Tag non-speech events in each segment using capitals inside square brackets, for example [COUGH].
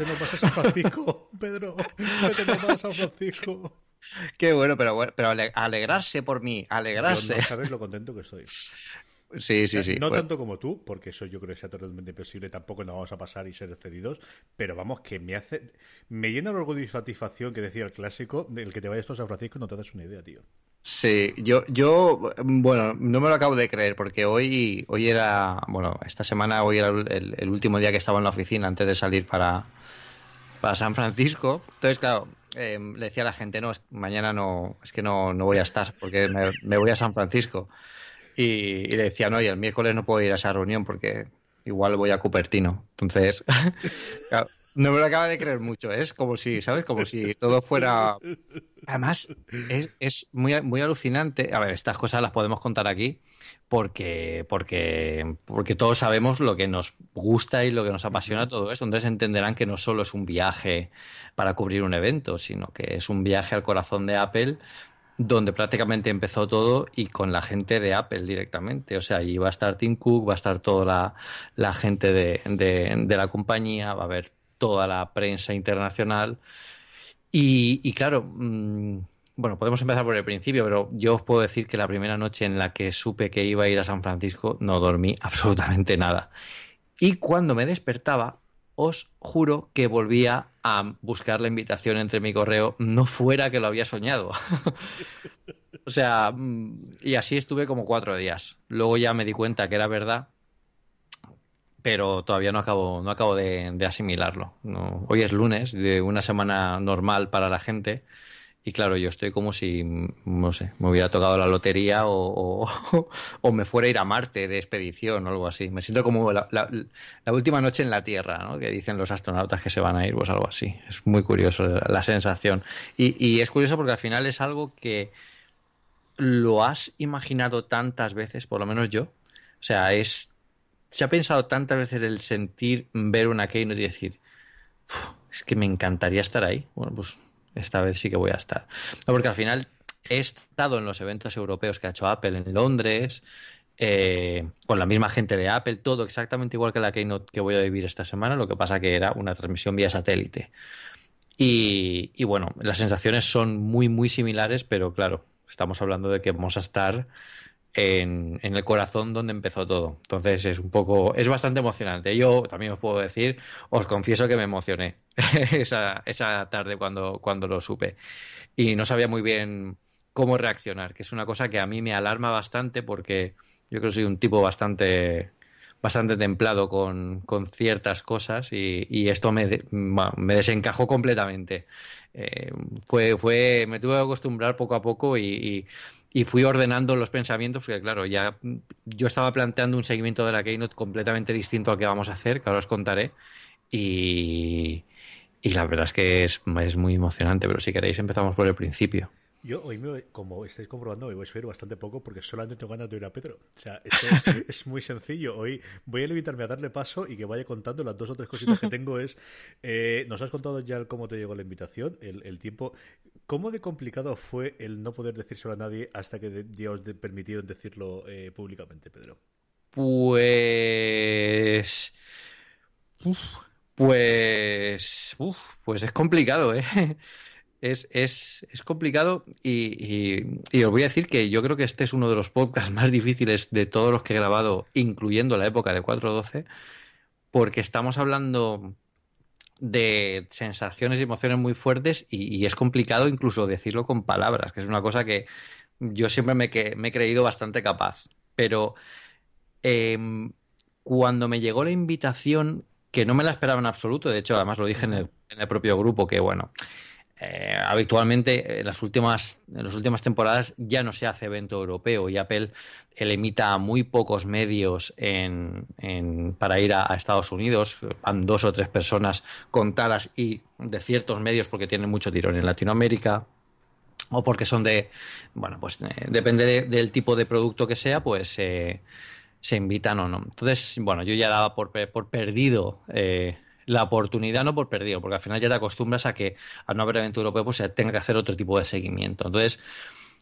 Vete nomás a San Francisco, [LAUGHS] Pedro. Vete nomás a San Francisco. Qué bueno, pero pero ale- alegrarse por mí, alegrarse. No sabes lo contento que estoy. Sí, sí, sí. no pues- tanto como tú, porque eso yo creo que sea totalmente imposible, tampoco nos vamos a pasar y ser excedidos, pero vamos, que me hace. Me llena de orgullo y satisfacción que decía el clásico, del que te vayas a San Francisco no te das una idea, tío. Sí, yo, yo, bueno, no me lo acabo de creer porque hoy, hoy era, bueno, esta semana hoy era el, el último día que estaba en la oficina antes de salir para, para San Francisco. Entonces, claro, eh, le decía a la gente, no, es- mañana no, es que no, no voy a estar porque me, me voy a San Francisco. Y, y le decía, no, y el miércoles no puedo ir a esa reunión porque igual voy a Cupertino. Entonces, [LAUGHS] claro, no me lo acaba de creer mucho. Es como si, ¿sabes? Como si todo fuera Además, es, es muy, muy alucinante. A ver, estas cosas las podemos contar aquí porque, porque, porque todos sabemos lo que nos gusta y lo que nos apasiona todo esto. Entonces entenderán que no solo es un viaje para cubrir un evento, sino que es un viaje al corazón de Apple donde prácticamente empezó todo y con la gente de Apple directamente. O sea, allí va a estar Tim Cook, va a estar toda la, la gente de, de, de la compañía, va a haber toda la prensa internacional. Y, claro, mm, bueno, podemos empezar por el principio, pero yo os puedo decir que la primera noche en la que supe que iba a ir a San Francisco no dormí [LAUGHS] absolutamente nada. Y cuando me despertaba, os juro que volvía a buscar la invitación entre mi correo, no fuera que lo había soñado. [LAUGHS] o sea, mm, y así estuve como cuatro días. Luego ya me di cuenta que era verdad, pero todavía no acabo, no acabo de, asimilarlo. Hoy es lunes, de una semana normal para la gente, y claro, yo estoy como si, no sé, me hubiera tocado la lotería o, o- [LAUGHS] me fuera a ir a Marte de expedición o algo así. Me siento como la, última noche en la Tierra, ¿no? Que dicen los astronautas que se van a ir, pues algo así. Es muy curioso la, la sensación. Y, y es curioso porque al final es algo que lo has imaginado tantas veces, por lo menos yo. O sea, es se ha pensado tantas veces el sentir ver una Keynote y decir, "Uf, es que me encantaría estar ahí. Bueno, pues esta vez sí que voy a estar. No, porque al final he estado en los eventos europeos que ha hecho Apple en Londres, eh, con la misma gente de Apple, todo exactamente igual que la Keynote que voy a vivir esta semana, lo que pasa que era una transmisión vía satélite. Y bueno, las sensaciones son muy, muy similares, pero claro, estamos hablando de que vamos a estar en, en el corazón donde empezó todo. Entonces es un poco, es bastante emocionante. Yo también os puedo decir, os confieso que me emocioné [LAUGHS] esa, esa tarde cuando, cuando lo supe. Y no sabía muy bien cómo reaccionar, que es una cosa que a mí me alarma bastante porque yo creo que soy un tipo bastante bastante templado con, con ciertas cosas y, y esto me, me desencajó completamente. Eh, fue, fue, me tuve que acostumbrar poco a poco y, y- y fui ordenando los pensamientos, porque claro, ya mm, yo estaba planteando un seguimiento de la Keynote completamente distinto al que vamos a hacer, que ahora os contaré, y, Y la verdad es que es, es muy emocionante, pero si queréis empezamos por el principio. Yo hoy, me- como estáis comprobando, me voy a subir bastante poco porque solamente tengo ganas de oír a Pedro. O sea, esto [LAUGHS] es muy sencillo. Hoy voy a limitarme a darle paso y que vaya contando las dos o tres cositas que [LAUGHS] tengo. Es, eh, nos has contado ya cómo te llegó la invitación, el, el tiempo. ¿Cómo de complicado fue el no poder decírselo a nadie hasta que ya os permitieron decirlo eh, públicamente, Pedro? Pues. Pues. pues es complicado, ¿eh? [LAUGHS] Es, es, es complicado y- y os voy a decir que yo creo que este es uno de los podcasts más difíciles de todos los que he grabado, incluyendo la época de 412, porque estamos hablando de sensaciones y emociones muy fuertes y, es complicado incluso decirlo con palabras, que es una cosa que yo siempre me, que- me he creído bastante capaz. Pero em, cuando me llegó la invitación, que no me la esperaba en absoluto, de hecho, además lo dije en el propio grupo, que bueno, eh, habitualmente en las últimas, en las últimas temporadas ya no se hace evento europeo y Apple eh, limita a muy pocos medios en, en- para ir a, Estados Unidos, van dos o tres personas contadas y de ciertos medios porque tienen mucho tirón en Latinoamérica o porque son de, bueno, pues eh, depende de- del tipo de producto que sea, pues eh, se invitan o no. Entonces, bueno, yo ya daba por, por perdido eh, la oportunidad, no por perdido, porque al final ya te acostumbras a que al no haber evento europeo, pues se tenga que hacer otro tipo de seguimiento. Entonces,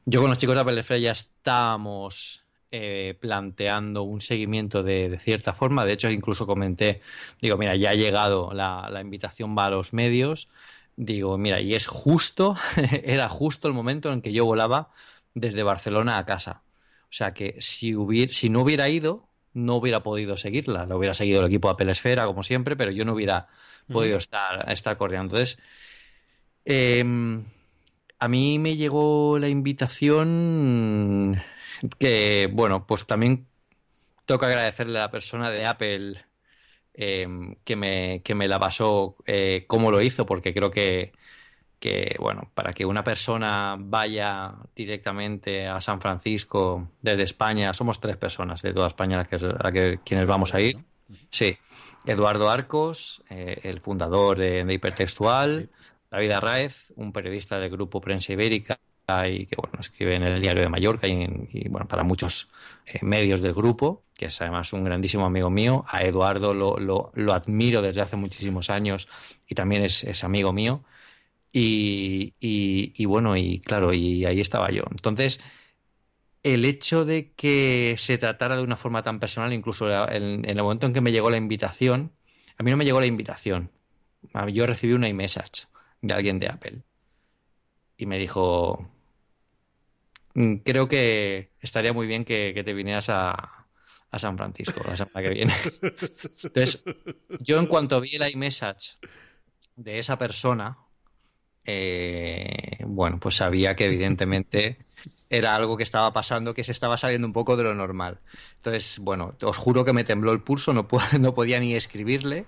yo con los chicos de Apple ya estábamos eh, planteando un seguimiento de, cierta forma. De hecho, incluso comenté, digo, mira, ya ha llegado la, la invitación va a los medios. Digo, mira, y es justo, [LAUGHS] era justo el momento en que yo volaba desde Barcelona a casa. O sea que si, hubiera, si no hubiera ido, no hubiera podido seguirla. La hubiera seguido el equipo de Apple Esfera, como siempre, pero yo no hubiera podido estar, estar corriendo. Entonces, em, a mí me llegó la invitación que, bueno, pues también que agradecerle a la persona de Apple em, que, me, que me la pasó, eh, cómo lo hizo, porque creo que, que, bueno, para que una persona vaya directamente a San Francisco desde España, somos tres personas de toda España las que, a que- quienes vamos a ir. Sí, Eduardo Arcos, eh, el fundador de, de Hipertextual, David Arraez, un periodista del grupo Prensa Ibérica y que bueno, escribe en el Diario de Mallorca y, en- y, bueno, para muchos eh, medios del grupo, que es además un grandísimo amigo mío. A Eduardo lo, lo- lo admiro desde hace muchísimos años y también es, es amigo mío. Y, y- y bueno, y claro, y ahí estaba yo. Entonces, el hecho de que se tratara de una forma tan personal, incluso en, en el momento en que me llegó la invitación, a mí no me llegó la invitación. Yo recibí una iMessage de alguien de Apple y me dijo, "Mm, creo que estaría muy bien que, que te vinieras a, a San Francisco la semana que viene. [LAUGHS] Entonces, yo en cuanto vi la iMessage de esa persona, eh, bueno, pues sabía que evidentemente era algo que estaba pasando, que se estaba saliendo un poco de lo normal. Entonces, bueno, os juro que me tembló el pulso, [LAUGHS] no, podía ni escribirle.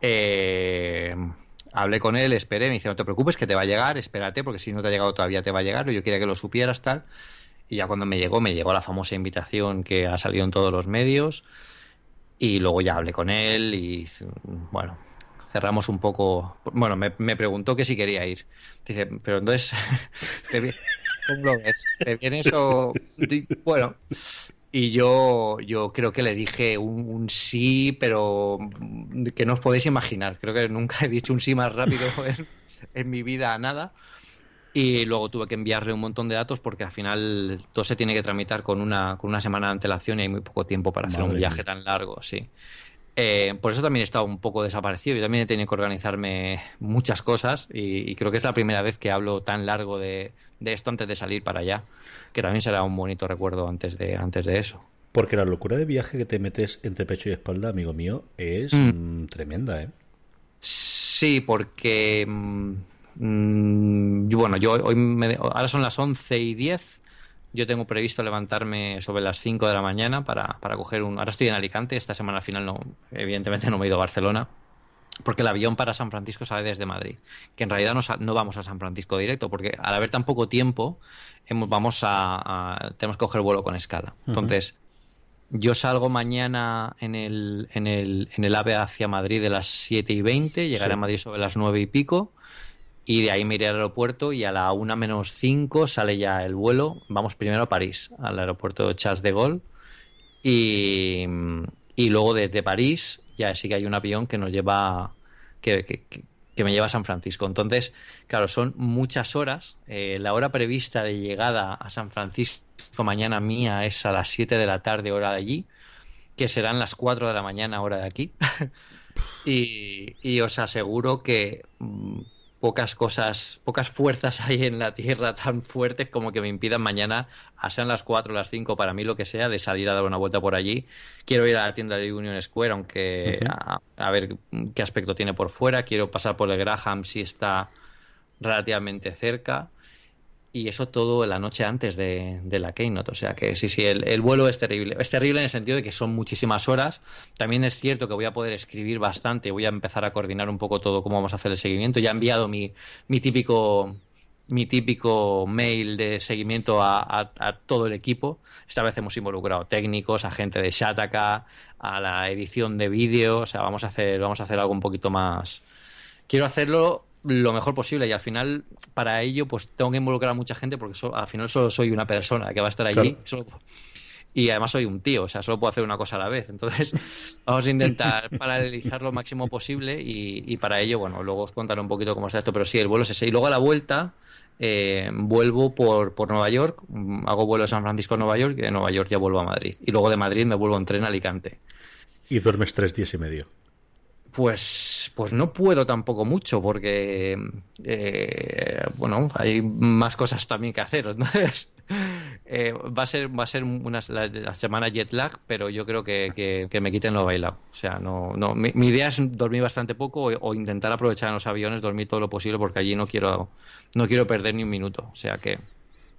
Eh, hablé con él, esperé, me dice, no te preocupes, que te va a llegar, espérate, porque si no te ha llegado todavía te va a llegar, yo quería que lo supieras, tal. Y ya cuando me llegó, me llegó la famosa invitación que ha salido en todos los medios. Y luego ya hablé con él y, bueno, cerramos un poco. Bueno, me, me preguntó que si quería ir. Dice, pero entonces, [LAUGHS] ¿te ¿cómo lo ves? ¿Te vienes o.? Bueno, y yo, yo creo que le dije un, un sí, pero que no os podéis imaginar. Creo que nunca he dicho un sí más rápido [LAUGHS] en, en mi vida a nada. Y luego tuve que enviarle un montón de datos porque al final todo se tiene que tramitar con una, con una semana de antelación y hay muy poco tiempo para hacer un viaje mía. tan largo, sí. Eh, por eso también he estado un poco desaparecido. Yo también he tenido que organizarme muchas cosas y, y creo que es la primera vez que hablo tan largo de, de esto antes de salir para allá, que también será un bonito recuerdo antes de, antes de eso. Porque la locura de viaje que te metes entre pecho y espalda, amigo mío, es Mm. mm, tremenda, ¿eh? Sí, porque mm, bueno, yo hoy me- ahora son las 11 y 10. Yo tengo previsto levantarme sobre las 5 de la mañana para, para coger un. Ahora estoy en Alicante, esta semana al final no, evidentemente no me he ido a Barcelona, porque el avión para San Francisco sale desde Madrid. Que en realidad no, no vamos a San Francisco directo, porque al haber tan poco tiempo, hemos, vamos a, a- tenemos que coger vuelo con escala. Entonces, yo salgo mañana en el, en el, en el AVE hacia Madrid de las 7 y 20, llegaré Sí. a Madrid sobre las 9 y pico, y de ahí me iré al aeropuerto y a la 1 menos 5 sale ya el vuelo. Vamos primero a París, al aeropuerto Charles de Gaulle, y, y luego desde París ya sí que hay un avión que nos lleva, que, que- que- que me lleva a San Francisco. Entonces, claro, son muchas horas. Eh, la hora prevista de llegada a San Francisco mañana mía es a las 7 de la tarde, hora de allí, que serán las 4 de la mañana, hora de aquí. [LAUGHS] y, y os aseguro que mm, pocas cosas, pocas fuerzas [LAUGHS] hay en la Tierra tan fuertes como que me impidan mañana, a sean las 4 o las 5 para mí lo que sea, de salir a dar una vuelta por allí. Quiero ir a la tienda de Union Square, aunque a ver qué aspecto tiene por fuera. Quiero pasar por el Graham si está relativamente cerca. Y eso todo la noche antes de, la Keynote. O sea que sí, sí, el, el vuelo es terrible. Es terrible en el sentido de que son muchísimas horas. También es cierto que voy a poder escribir bastante. Voy a empezar a coordinar un poco todo cómo vamos a hacer el seguimiento. Ya he enviado mi, mi típico mi típico mail de seguimiento a todo el equipo. Esta vez hemos involucrado técnicos, a gente de Shataka, a la edición de vídeo. O sea, vamos a hacer, vamos a hacer algo un poquito más. Quiero hacerlo lo mejor posible y al final para ello pues tengo que involucrar a mucha gente porque so- al final solo soy una persona que va a estar allí Claro. solo- y además soy un tío, o sea, solo puedo hacer una cosa a la vez. Entonces, [LAUGHS] vamos a intentar [LAUGHS] paralelizar lo máximo posible y, y para ello, bueno, luego os contaré un poquito cómo está esto, pero sí, el vuelo es ese. Y luego a la vuelta, eh, vuelvo por, por Nueva York, mm, hago vuelo de San Francisco a Nueva York y de Nueva York ya vuelvo a Madrid. Y luego de Madrid me vuelvo en tren a Alicante. Y duermes tres días y medio. Pues, pues no puedo tampoco mucho porque, eh, bueno, hay más cosas también que hacer. [LAUGHS] Eh, va a ser, va a ser una, semana jet lag, pero yo creo que, que- me quiten lo bailado. O sea, no, no, mi, mi idea es dormir bastante poco o, o intentar aprovechar en los aviones, dormir todo lo posible porque allí no quiero, no quiero perder ni un minuto. O sea que,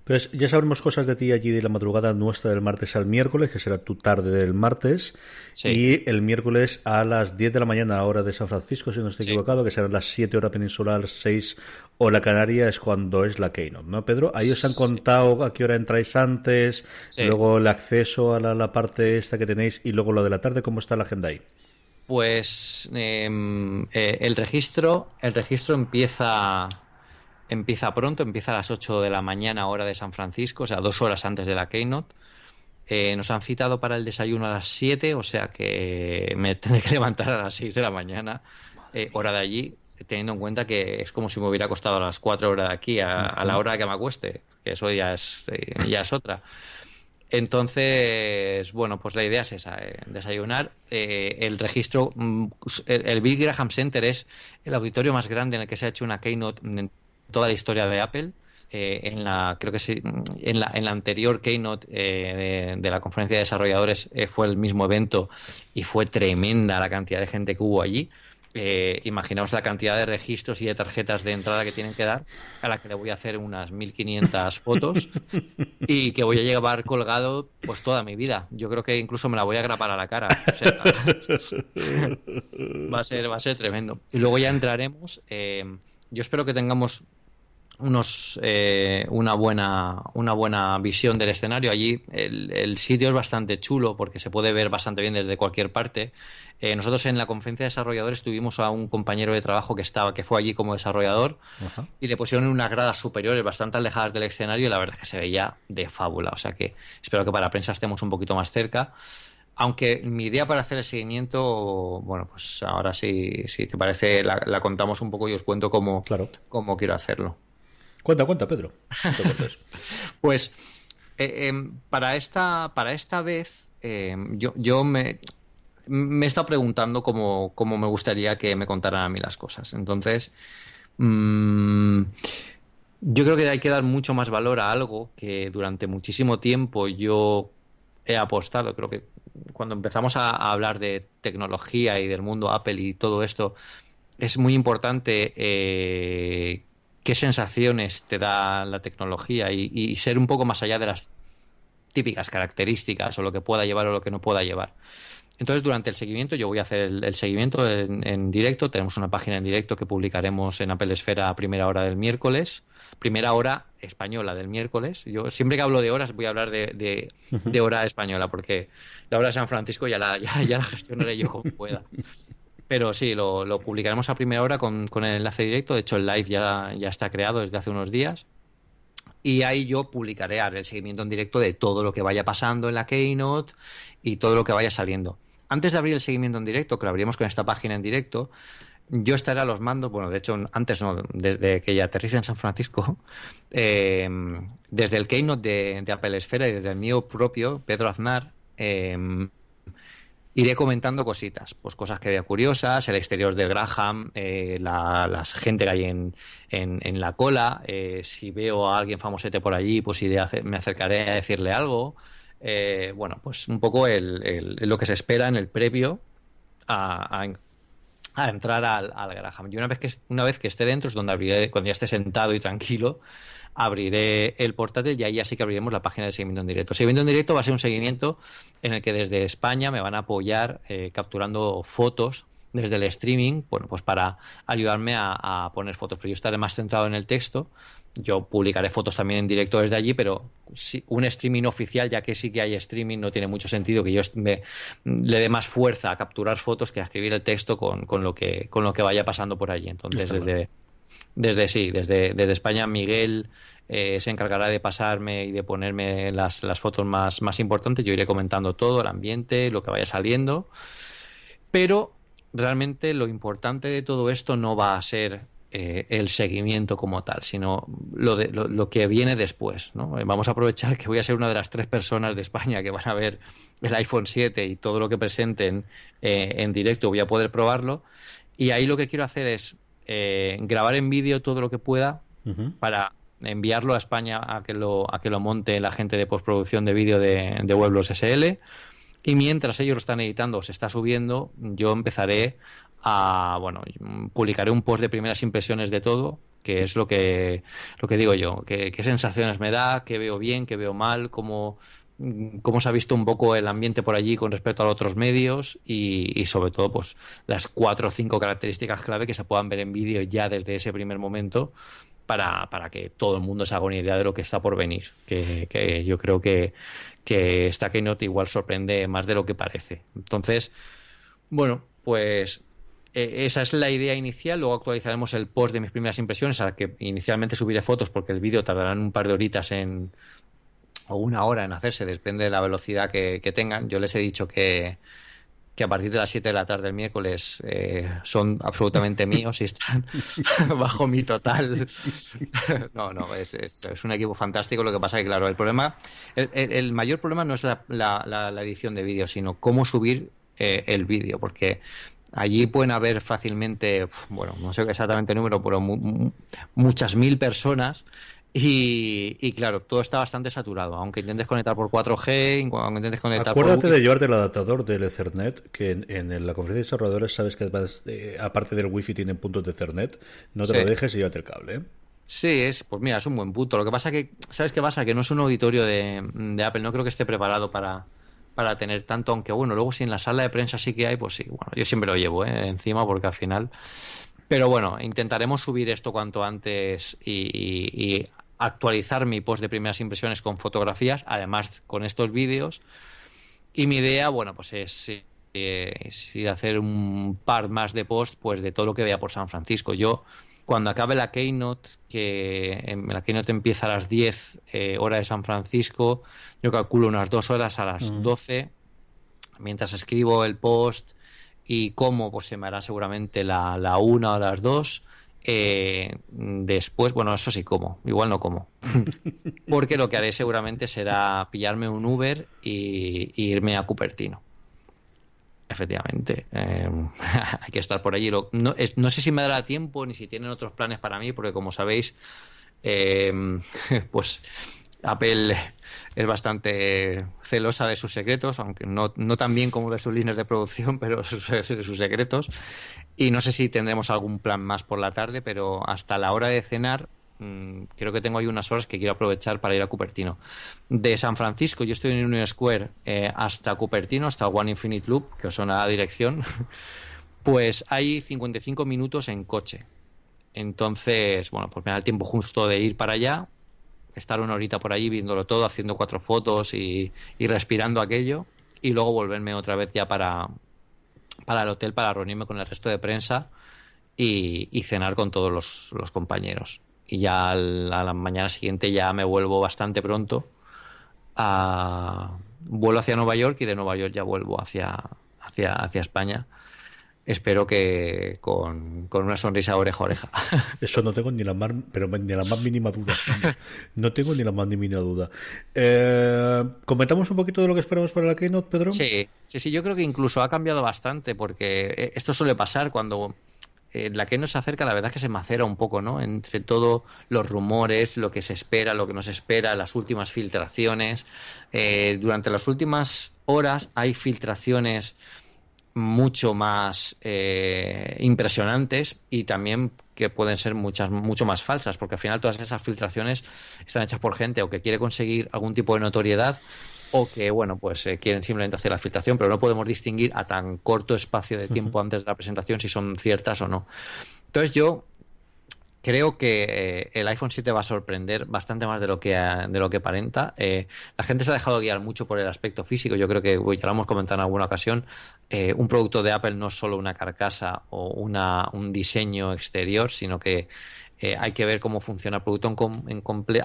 Entonces, ya sabremos cosas de ti allí de la madrugada nuestra del martes al miércoles, que será tu tarde del martes. Sí. Y el miércoles a las 10 de la mañana, hora de San Francisco, si no estoy Sí. equivocado, que serán las 7 hora peninsular, 6 hora canaria, es cuando es la Keynote, ¿no, Pedro? Ahí os han contado a qué hora entráis antes, luego el acceso a la, la parte esta que tenéis y luego lo de la tarde, ¿cómo está la agenda ahí? Pues em, eh, el registro, el registro empieza, empieza pronto, empieza a las 8 de la mañana hora de San Francisco, o sea, dos horas antes de la Keynote. Eh, nos han citado para el desayuno a las 7, o sea que me tendré que [LAUGHS] levantar a las 6 de la mañana, eh, hora de allí, teniendo en cuenta que es como si me hubiera acostado a las 4 horas de aquí, a, a la hora que me acueste, que eso ya es, eh, ya es otra. Entonces, bueno, pues la idea es esa, eh, desayunar. Eh, el registro, mm, el, el Bill Graham Center es el auditorio más grande en el que se ha hecho una keynote toda la historia de Apple. Eh, en la, creo que sí, en la, en la anterior keynote eh, de, de la conferencia de desarrolladores eh, fue el mismo evento y fue tremenda la cantidad de gente que hubo allí. Eh, imaginaos la cantidad de registros y de tarjetas de entrada que tienen que dar, a la que le voy a hacer unas 1500 [LAUGHS] fotos y que voy a llevar colgado pues toda mi vida. Yo creo que incluso me la voy a grapar a la cara. O sea, [LAUGHS] va a ser, va a ser tremendo. Y luego ya entraremos. yo espero que tengamos unos eh, una buena una buena visión del escenario allí el, el sitio es bastante chulo porque se puede ver bastante bien desde cualquier parte Eh, nosotros en la conferencia de desarrolladores tuvimos a un compañero de trabajo que estaba que fue allí como desarrollador Ajá. y le pusieron unas gradas superiores bastante alejadas del escenario y la verdad es que se veía de fábula o sea que espero que para la prensa estemos un poquito más cerca aunque mi idea para hacer el seguimiento, bueno, pues ahora sí, si te parece, la, la contamos un poco y os cuento cómo, Claro. cómo quiero hacerlo. Cuenta, cuenta, Pedro. [LAUGHS] Pues eh, em, para, esta, para esta vez em, yo, yo me, me he estado preguntando cómo, cómo me gustaría que me contaran a mí las cosas. Entonces, mm, yo creo que hay que dar mucho más valor a algo que durante muchísimo tiempo yo he apostado. Creo que cuando empezamos a, a hablar de tecnología y del mundo Apple y todo esto, es muy importante eh, qué sensaciones te da la tecnología y, y ser un poco más allá de las típicas características o lo que pueda llevar o lo que no pueda llevar. entonces, durante el seguimiento, yo voy a hacer el, el seguimiento en, en directo. Tenemos una página en directo que publicaremos en Apple Esfera a primera hora del miércoles. Primera hora española del miércoles. Yo siempre que hablo de horas voy a hablar de, de- de hora española, porque la hora de San Francisco ya la, ya, ya la gestionaré yo como pueda. Pero sí, lo, publicaremos a primera hora con, con el enlace directo. De hecho, el live ya, ya está creado desde hace unos días. Y ahí yo publicaré el seguimiento en directo de todo lo que vaya pasando en la Keynote y todo lo que vaya saliendo. Antes de abrir el seguimiento en directo, que lo abriremos con esta página en directo, yo estaré a los mandos, bueno, de hecho, antes no, desde que ya aterrice en San Francisco, [LAUGHS] eh, desde el Keynote de, de Apple Esfera y desde el mío propio, Pedro Aznar, eh, iré comentando cositas, pues cosas que vea curiosas, el exterior de Graham, eh, la, gente que hay en, en, en la cola, eh, si veo a alguien famosete por allí, pues iré me acercaré a decirle algo. Eh, bueno, pues un poco el, el- lo que se espera en el previo a, a- a entrar al, al Graham. Y una vez que una vez que esté dentro es donde abriré, cuando ya esté sentado y tranquilo, abriré el portátil y ahí ya sí que abriremos la página de seguimiento en directo. Seguimiento en directo va a ser un seguimiento en el que desde España me van a apoyar eh, capturando fotos desde el streaming, bueno, pues para ayudarme a, a poner fotos. Pero yo estaré más centrado en el texto. Yo publicaré fotos también en directo desde allí, pero sí, un streaming oficial, ya que sí que hay streaming, no tiene mucho sentido que yo me- le dé más fuerza a capturar fotos que a escribir el texto con, con lo que con lo que vaya pasando por allí. Entonces, Está desde, desde sí, desde, España, Miguel eh, se encargará de pasarme y de ponerme las, las fotos más, más importantes. Yo iré comentando todo, el ambiente, lo que vaya saliendo. Pero realmente lo importante de todo esto no va a ser eh, el seguimiento como tal, sino lo, de, lo, que viene después. Eh, Vamos a aprovechar que voy a ser una de las tres personas de España que van a ver el iPhone 7 y todo lo que presenten en directo, voy a poder probarlo. Y ahí lo que quiero hacer es eh, grabar en vídeo todo lo que pueda para enviarlo a España a que lo, a que lo monte la gente de postproducción de vídeo de, de Weblos SL. Y mientras ellos lo están editando, se está subiendo, yo empezaré a, bueno, publicaré un post de primeras impresiones de todo, que es lo que, lo que digo yo, que, qué sensaciones me da, qué veo bien, qué veo mal, cómo, cómo se ha visto un poco el ambiente por allí con respecto a otros medios y, sobre todo pues las cuatro o cinco características clave que se puedan ver en vídeo ya desde ese primer momento para, para que todo el mundo se haga una idea de lo que está por venir. Que, yo creo que, que esta Keynote igual sorprende más de lo que parece. Entonces, bueno, pues eh, esa es la idea inicial. Luego actualizaremos el post de mis primeras impresiones, a la que inicialmente subiré fotos porque el vídeo tardará un par de horitas en o una hora en hacerse, depende de la velocidad que, que tengan. Yo les he dicho que, que a partir de las 7 de la tarde el miércoles eh, son absolutamente [LAUGHS] míos y están [LAUGHS] bajo mi total. [LAUGHS] no, no, es, es, es un equipo fantástico. Lo que pasa es que, claro, el problema, el, el- el mayor problema no es la, la- la- la edición de vídeo, sino cómo subir eh, el vídeo, porque allí pueden haber fácilmente, bueno, no sé exactamente el número, pero mu- muchas mil personas. Y, y claro, todo está bastante saturado. Aunque intentes conectar por 4G, aunque intentes conectar Acuérdate por de llevarte el adaptador del Ethernet, que en, en la conferencia de desarrolladores sabes que además, eh, aparte del wifi tienen puntos de Ethernet. No te Sí. lo dejes y llévate el cable. ¿eh? Sí, es, pues mira, es un buen punto. Lo que pasa que, ¿sabes qué pasa? Que no es un auditorio de, de Apple, no creo que esté preparado para, para tener tanto, aunque bueno, luego si en la sala de prensa sí que hay, pues sí, bueno, yo siempre lo llevo ¿eh? encima porque al final... Pero bueno, intentaremos subir esto cuanto antes y, y- y actualizar mi post de primeras impresiones con fotografías, además con estos vídeos. Y mi idea, bueno, pues es, eh, es ir a hacer un par más de post pues de todo lo que vea por San Francisco. Yo, cuando acabe la Keynote, que en- la Keynote empieza a las 10 eh, hora de San Francisco, yo calculo unas dos horas a las 12, mientras escribo el post y cómo, pues se me hará seguramente la, la una o las dos. Eh, después, bueno, eso sí como, igual no como. [LAUGHS] Porque lo que haré seguramente será pillarme un Uber y, y irme a Cupertino. Efectivamente, eh, [LAUGHS] hay que estar por allí. Lo- no, es- no sé si me dará tiempo ni si tienen otros planes para mí, porque como sabéis, eh, [LAUGHS] pues Apple es bastante celosa de sus secretos, aunque no, no tan bien como de sus líneas de producción, pero sus- de sus secretos. Y no sé si tendremos algún plan más por la tarde, pero hasta la hora de cenar mm, creo que tengo ahí unas horas que quiero aprovechar para ir a Cupertino. De San Francisco, yo estoy en Union Square, eh, hasta Cupertino, hasta One Infinite Loop, que os suena la dirección, [LAUGHS] pues hay 55 minutos en coche. Entonces, bueno, pues me da el tiempo justo de ir para allá, estar una horita por allí viéndolo todo, haciendo cuatro fotos y, y respirando aquello, y luego volverme otra vez ya para, para el hotel para reunirme con el resto de prensa y, cenar con todos los, compañeros. Y ya a la mañana siguiente ya me vuelvo bastante pronto. A, vuelo hacia Nueva York y de Nueva York ya vuelvo hacia, hacia, hacia España. Espero que con, con una sonrisa oreja a oreja. [LAUGHS] Eso no tengo ni la más, pero ni la más mínima duda. No tengo ni la más mínima duda. Eh, ¿Comentamos un poquito de lo que esperamos para la Keynote, Pedro? Sí, sí, sí, yo creo que incluso ha cambiado bastante porque eh, esto suele pasar cuando eh, la que nos acerca, la verdad es que se macera un poco, ¿no? Entre todo los rumores, lo que se espera, lo que nos espera, las últimas filtraciones. Eh, durante las últimas horas hay filtraciones mucho más eh, impresionantes y también que pueden ser muchas mucho más falsas porque al final todas esas filtraciones están hechas por gente o que quiere conseguir algún tipo de notoriedad o que bueno pues eh, quieren simplemente hacer la filtración pero no podemos distinguir a tan corto espacio de tiempo antes de la presentación si son ciertas o no. Entonces yo creo que eh, el iPhone 7 va a sorprender bastante más de lo que de lo que aparenta. Eh, la gente se ha dejado guiar mucho por el aspecto físico. Yo creo que ya lo hemos comentado en alguna ocasión. eh, un producto de Apple no es solo una carcasa o una, un diseño exterior, sino que hay que ver cómo funciona el producto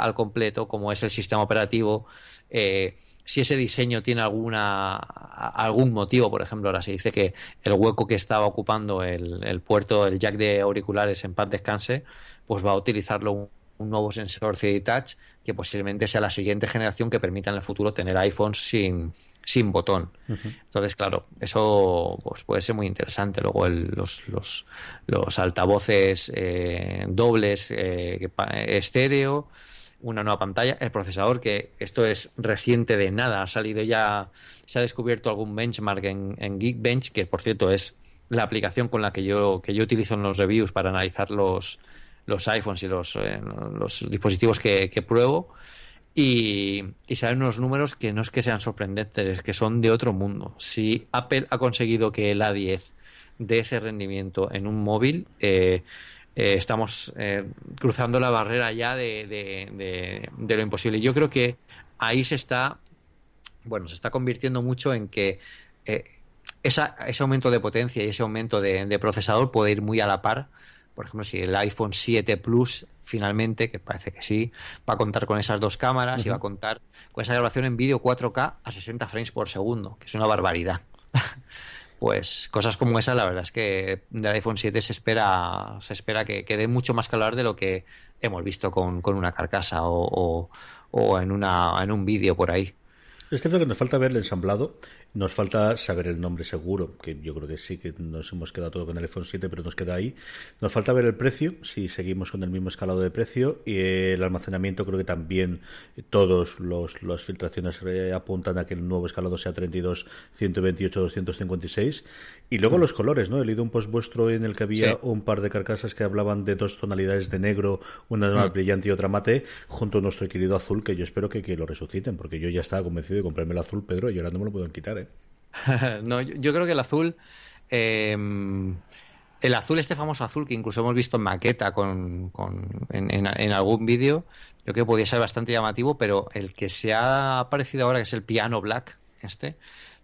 al completo, cómo es el sistema operativo. Si ese diseño tiene alguna algún motivo, por ejemplo, ahora se dice que el hueco que estaba ocupando el, el puerto, el jack de auriculares en paz descanse, pues va a utilizarlo un, un nuevo sensor 3D Touch que posiblemente sea la siguiente generación que permita en el futuro tener iPhones sin, sin botón. Entonces, claro, eso pues, puede ser muy interesante. Luego el- los, los, los altavoces eh, dobles eh, pa- estéreo, una nueva pantalla, el procesador, que esto es reciente de nada, ha salido ya, se ha descubierto algún benchmark en, en Geekbench, que por cierto es la aplicación con la que yo, que yo utilizo en los reviews para analizar los, los iPhones y los, eh, los dispositivos que, pruebo. Y, y salen unos números que no es que sean sorprendentes, es que son de otro mundo. Si Apple ha conseguido que el A10 dé ese rendimiento en un móvil, eh, eh, estamos eh, cruzando la barrera ya de, de- de- de lo imposible. Yo creo que ahí se está, bueno, se está convirtiendo mucho en que eh, esa- ese aumento de potencia y ese aumento de, de procesador puede ir muy a la par. Por ejemplo, si el iPhone 7 Plus finalmente, que parece que sí, va a contar con esas dos cámaras y va a contar con esa grabación en vídeo 4K a 60 frames por segundo, que es una barbaridad. [LAUGHS] pues cosas como esa, la verdad es que del iPhone 7 se espera, se espera que, que dé mucho más calor de lo que hemos visto con, con una carcasa o, o- o en, una, en un vídeo por ahí. Es cierto que nos falta ver el ensamblado, nos falta saber el nombre seguro, que yo creo que sí que nos hemos quedado todo con el iPhone 7, pero nos queda ahí. Nos falta ver el precio, si seguimos con el mismo escalado de precio, y el almacenamiento creo que también todos los las filtraciones eh, apuntan a que el nuevo escalado sea 32, 128, 256. Y luego los colores, ¿no? He leído un post vuestro en el que había Sí. un par de carcasas que hablaban de dos tonalidades de negro, una más brillante y otra mate, junto a nuestro querido azul, que yo espero que, que lo resuciten, porque yo ya estaba convencido de comprarme el azul, Pedro, y ahora no me lo pueden quitar, ¿eh? [LAUGHS] no, yo, yo creo que el azul. eh, el azul, este famoso azul que incluso hemos visto en maqueta con, con- en, en- algún vídeo, creo que podía ser bastante llamativo, pero el que se ha aparecido ahora, que es el piano black, este,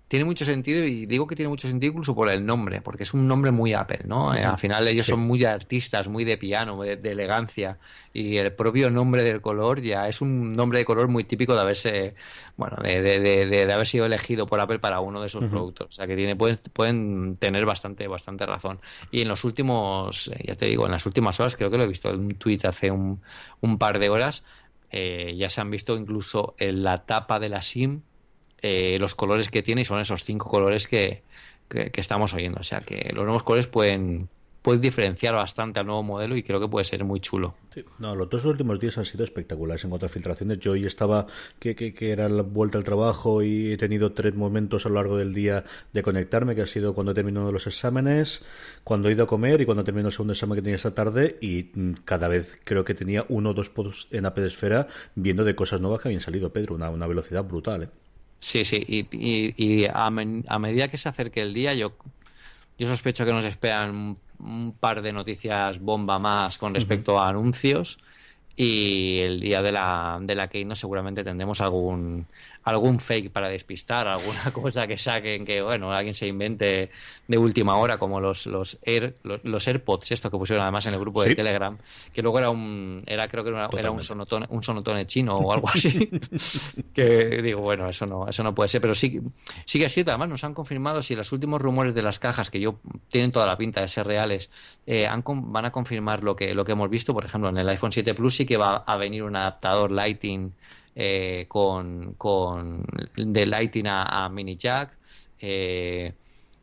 tiene mucho sentido y digo que tiene mucho sentido incluso por el nombre, porque es un nombre muy Apple, ¿no? Eh, al final ellos Sí. son muy artistas, muy de piano, de, de elegancia y el propio nombre del color ya es un nombre de color muy típico de haberse, bueno, de, de- de- de- de haber sido elegido por Apple para uno de sus productos. O sea que tiene, pueden, pueden tener bastante, bastante razón. Y en los últimos, eh, ya te digo, en las últimas horas, creo que lo he visto en un tweet hace un, un par de horas, eh, ya se han visto incluso en la tapa de la SIM eh, los colores que tiene y son esos cinco colores que, que- estamos oyendo. O sea que los nuevos colores pueden, puede diferenciar bastante al nuevo modelo y creo que puede ser muy chulo. Sí. No, los dos últimos días han sido espectaculares en cuanto a filtraciones. Yo hoy estaba, que, que, que era la vuelta al trabajo y he tenido tres momentos a lo largo del día de conectarme, que ha sido cuando he terminado los exámenes, cuando he ido a comer y cuando terminado el segundo examen que tenía esta tarde y mm, cada vez creo que tenía uno o dos posts en Apple Esfera viendo de cosas nuevas que habían salido, Pedro, una, una velocidad brutal, ¿eh? Sí, sí, y, y- y a, men- a medida que se acerque el día, yo, yo sospecho que nos esperan un, un par de noticias bomba más con respecto a anuncios. Y el día de la, de la Keynote seguramente tendremos algún, algún fake para despistar, alguna [LAUGHS] cosa que saquen que, bueno, alguien se invente de última hora, como los, los, Air, los, los AirPods, esto que pusieron además en el grupo de Sí. Telegram, que luego era un, era creo que era, era un sonotone, un sonotone chino o algo así. [LAUGHS] que digo, bueno, eso no, eso no puede ser, pero sí, sí que es cierto, además nos han confirmado si los últimos rumores de las cajas, que yo tienen toda la pinta de ser reales, eh, han van a confirmar lo que, lo que hemos visto, por ejemplo, en el iPhone 7 Plus sí que va a venir un adaptador Lighting eh, con, con de Lighting a, a mini jack. eh,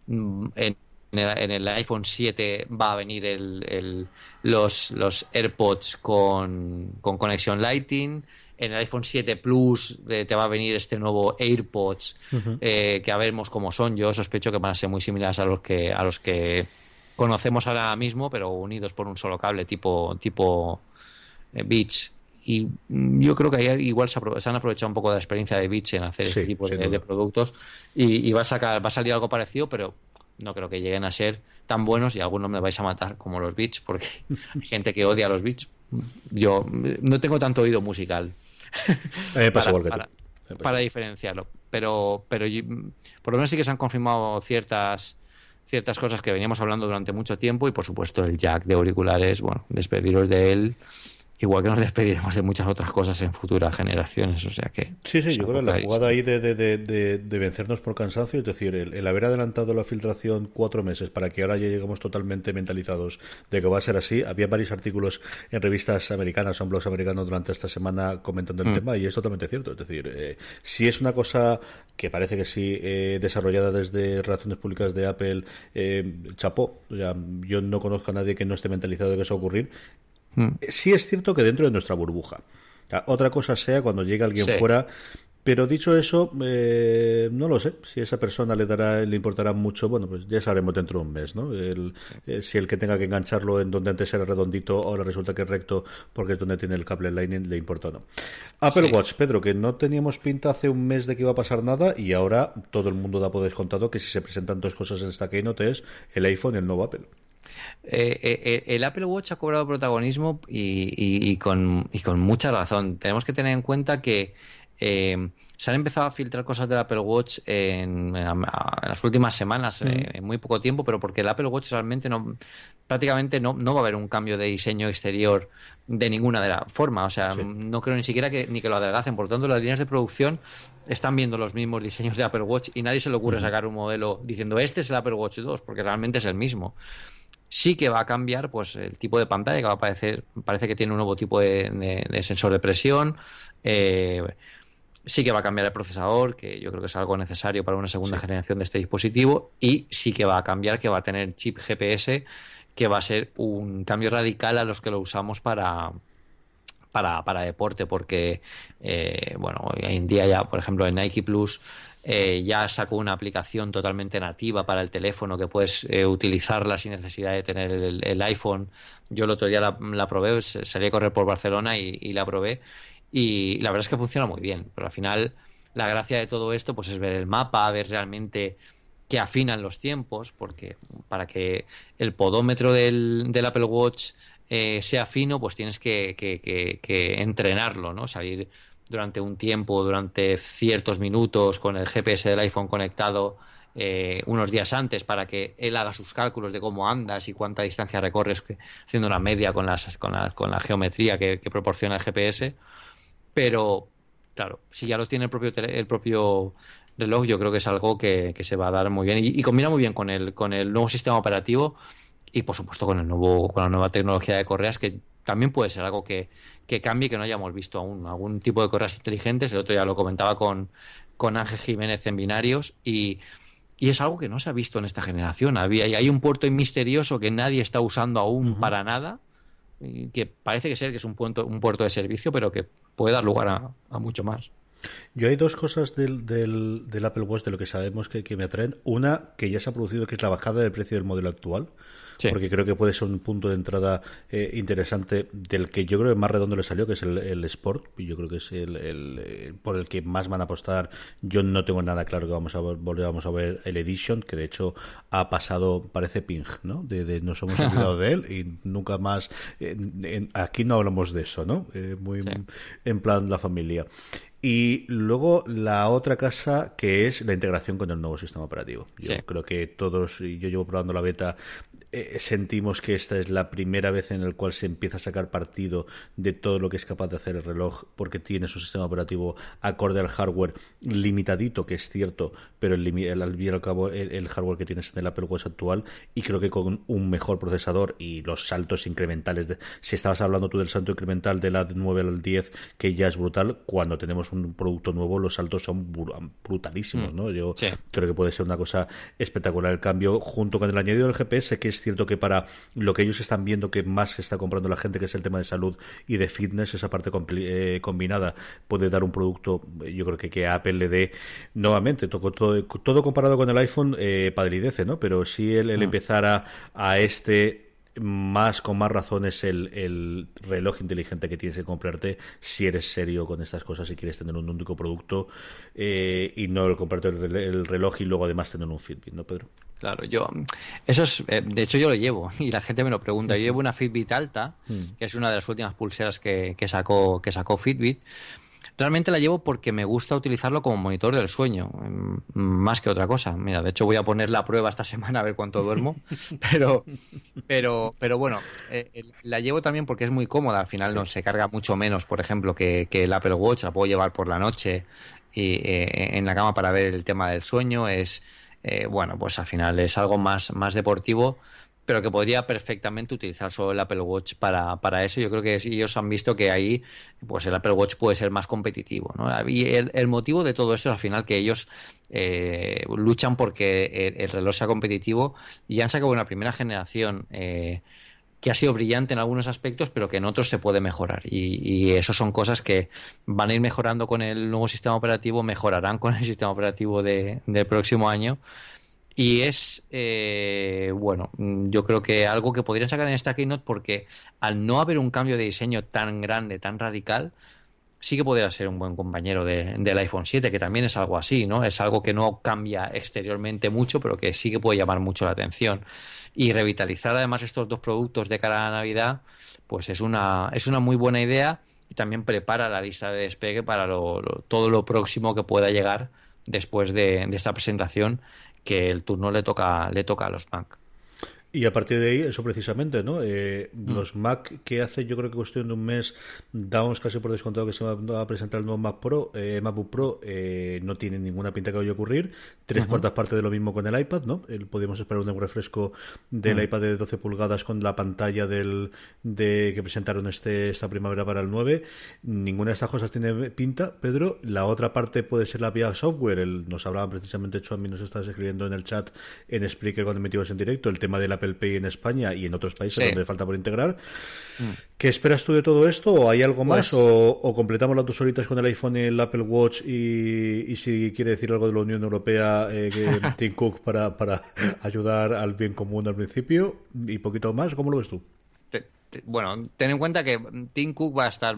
en, en el, iPhone 7 va a venir el, el- los, los AirPods con, con conexión Lighting. En el iPhone 7 Plus eh, te va a venir este nuevo AirPods eh, que a veremos cómo son. Yo sospecho que van a ser muy similares a los que a los que conocemos ahora mismo, pero unidos por un solo cable tipo tipo eh, Beats. Y mm, yo creo que ahí igual se, apro- se han aprovechado un poco de la experiencia de Beats en hacer este Sí, tipo sin de, productos y, y va a sacar va a salir algo parecido, pero no creo que lleguen a ser tan buenos y algunos me vais a matar como los Beats porque [LAUGHS] hay gente que odia los Beats. Yo mm, no tengo tanto oído musical. A pasa para, diferenciarlo. Pero, pero yo- por lo menos sí que se han confirmado ciertas ciertas cosas que veníamos hablando durante mucho tiempo y por supuesto el jack de auriculares, bueno, despediros de él, igual que nos despediremos de muchas otras cosas en futuras generaciones, o sea que... Sí, sí, yo creo que la jugada ahí de, de, de, de- de vencernos por cansancio, es decir, el, el haber adelantado la filtración cuatro meses para que ahora ya lleguemos totalmente mentalizados de que va a ser así. Había varios artículos en revistas americanas en blogs americanos durante esta semana comentando el tema y es totalmente cierto. Es decir, eh, si es una cosa que parece que sí eh, desarrollada desde relaciones públicas de Apple, eh, chapó. O sea, yo no conozco a nadie que no esté mentalizado de que eso va a ocurrir. Eh, Sí es cierto que dentro de nuestra burbuja. O sea, otra cosa sea cuando llegue alguien Sí. fuera. Pero dicho eso, eh, no lo sé. Si a esa persona le dará, le importará mucho, bueno, pues ya sabremos dentro de un mes, ¿no? El- eh, si el que tenga que engancharlo en donde antes era redondito, ahora resulta que es recto porque es donde tiene el cable Lightning, le importa o no. Apple Sí. Watch, Pedro, que no teníamos pinta hace un mes de que iba a pasar nada y ahora todo el mundo da por descontado que si se presentan dos cosas en esta keynote es el iPhone y el nuevo Apple. Eh, eh, el Apple Watch ha cobrado protagonismo y, y- y con, y con mucha razón. Tenemos que tener en cuenta que eh, se han empezado a filtrar cosas del Apple Watch en, en las últimas semanas, eh, en muy poco tiempo, pero porque el Apple Watch realmente no, prácticamente no, no va a haber un cambio de diseño exterior de ninguna de la forma. O sea, Sí. no creo ni siquiera que, ni que lo adelgacen. Por lo tanto, las líneas de producción están viendo los mismos diseños de Apple Watch y nadie se le ocurre sacar un modelo diciendo este es el Apple Watch 2, porque realmente es el mismo sí que va a cambiar pues el tipo de pantalla que va a aparecer parece que tiene un nuevo tipo de, de- de sensor de presión. Eh, sí que va a cambiar el procesador que yo creo que es algo necesario para una segunda generación de este dispositivo. Y sí que va a cambiar que va a tener chip GPS que va a ser un cambio radical a los que lo usamos para para, para deporte, porque eh, bueno, hoy en día ya, por ejemplo, en Nike Plus eh, ya sacó una aplicación totalmente nativa para el teléfono que puedes eh, utilizarla sin necesidad de tener el, iPhone. Yo el otro día la, probé, s- salí a correr por Barcelona y, y la probé y la verdad es que funciona muy bien, pero al final la gracia de todo esto pues es ver el mapa, ver realmente que afinan los tiempos, porque para que el podómetro del, del Apple Watch eh, sea fino, pues tienes que, entrenarlo, ¿no? Salir durante un tiempo, durante ciertos minutos, con el GPS del iPhone conectado eh, unos días antes para que él haga sus cálculos de cómo andas y cuánta distancia recorres, haciendo una media con, las, con, la, con la geometría que, proporciona el GPS. Pero, claro, si ya lo tiene el propio, tele- el propio reloj, yo creo que es algo que, que se va a dar muy bien y, y combina muy bien con el, con el nuevo sistema operativo y, por supuesto, con el nuevo con la nueva tecnología de correas que también puede ser algo que, que cambie y que no hayamos visto aún. Algún tipo de correas inteligentes. El otro día lo comentaba con, con Ángel Jiménez en binarios y Y es algo que no se ha visto en esta generación. Había, hay un puerto misterioso que nadie está usando aún para nada, y que parece que ser que es un puerto, un puerto de servicio, pero que puede dar lugar a, a mucho más. Yo hay dos cosas del, del, del Apple Watch de lo que sabemos que, que me atraen. Una que ya se ha producido, que es la bajada del precio del modelo actual. Sí. Porque creo que puede ser un punto de entrada eh, interesante del que yo creo que más redondo le salió, que es el, el Sport. Y Yo creo que es el, el, eh, por el que más van a apostar. Yo no tengo nada claro que vamos a ver, volvamos a ver el Edition, que de hecho ha pasado, parece Ping, ¿no? De, de nos hemos [LAUGHS] olvidado de él y nunca más. en- en- aquí no hablamos de eso, ¿no? Eh, muy Sí. en plan la familia. Y luego la otra casa que es la integración con el nuevo sistema operativo. Yo Sí. creo que todos, y yo llevo probando la beta, eh, sentimos que esta es la primera vez en el cual se empieza a sacar partido de todo lo que es capaz de hacer el reloj, porque tiene su sistema operativo acorde al hardware limitadito, que es cierto, pero el, el- al fin y al cabo el, el hardware que tienes en el Apple Watch actual, y creo que con un mejor procesador y los saltos incrementales, de, si estabas hablando tú del salto incremental de la 9 al 10, que ya es brutal, cuando tenemos un producto nuevo los saltos son bru- brutalísimos, ¿no? Yo Sí. creo que puede ser una cosa espectacular el cambio junto con el añadido del GPS que es cierto que para lo que ellos están viendo que más se está comprando la gente que es el tema de salud y de fitness esa parte eh, combinada puede dar un producto eh, yo creo que que Apple le dé nuevamente. Todo, todo, comparado con el iPhone eh, padridece no pero sí el, el empezar a, a este más con más razones el, el reloj inteligente que tienes que comprarte si eres serio con estas cosas y quieres tener un único producto eh, y no el comprarte el, rel- el reloj y luego además tener un Fitbit, ¿no, Pedro? Claro, yo. Eso es. eh, de hecho, yo lo llevo [LAUGHS] y la gente me lo pregunta. Yo llevo una Fitbit alta, que es una de las últimas pulseras que, que sacó, que sacó Fitbit. Realmente la llevo porque me gusta utilizarlo como monitor del sueño, mm, más que otra cosa. Mira, de hecho voy a poner la prueba esta semana a ver cuánto duermo, [LAUGHS] pero, pero, pero bueno, eh, la llevo también porque es muy cómoda. Al final no se carga mucho menos, por ejemplo, que, que el Apple Watch. La puedo llevar por la noche y eh, en la cama para ver el tema del sueño. Es eh, bueno, pues al final es algo más, más deportivo, pero que podría perfectamente utilizar solo el Apple Watch para, para eso. Yo creo que ellos han visto que ahí pues el Apple Watch puede ser más competitivo. ¿no? Y el, el motivo de todo esto es al final que ellos eh, luchan porque el, el reloj sea competitivo y han sacado una primera generación. eh, que ha sido brillante en algunos aspectos, pero que en otros se puede mejorar. Y, y eso son cosas que van a ir mejorando con el nuevo sistema operativo, mejorarán con el [LAUGHS] sistema operativo de- del próximo año. Y es, eh, bueno, mm, yo creo que algo que podrían sacar en esta keynote porque al no haber un cambio de diseño tan grande, tan radical, sí que podría ser un buen compañero de- del iPhone 7, que también es algo así, ¿no? Es algo que no cambia exteriormente mucho, pero que sí que puede llamar mucho la atención. Y revitalizar además estos dos productos de cara a Navidad, pues es una, es una muy buena idea y también prepara la lista de despegue para lo- todo lo próximo que pueda llegar después de, de esta presentación, que el turno le toca, le toca a los Mac. Y a partir de ahí, eso precisamente, ¿no? Eh, Mm. Los Mac que hace, yo creo que cuestión de un mes, damos casi por descontado que se va a presentar el nuevo Mac Pro, eh, MacBook Pro, eh, no tiene ninguna pinta que vaya a ocurrir. Tres cuartas partes de lo mismo con el iPad, ¿no? El, podíamos esperar un refresco del Mm. iPad de 12 pulgadas con la pantalla del de que presentaron este esta primavera para el 9. Ninguna de estas cosas tiene pinta, Pedro. La otra parte puede ser la vía software. El, nos hablaban precisamente, Chuami nos estás escribiendo en el chat en Spreaker cuando metimos en directo, el tema del Apple Pay en España y en otros países Sí. donde falta por integrar. ¿Qué esperas tú de todo esto? ¿O hay algo más? Pues- ¿O, o completamos las dos horitas con el iPhone y el Apple Watch? Y, y si quiere decir algo de la Unión Europea, eh, [LAUGHS] Tim Cook para, para ayudar al bien común al principio y poquito más, ¿cómo lo ves tú? Bueno, ten en cuenta que Tim Cook va a estar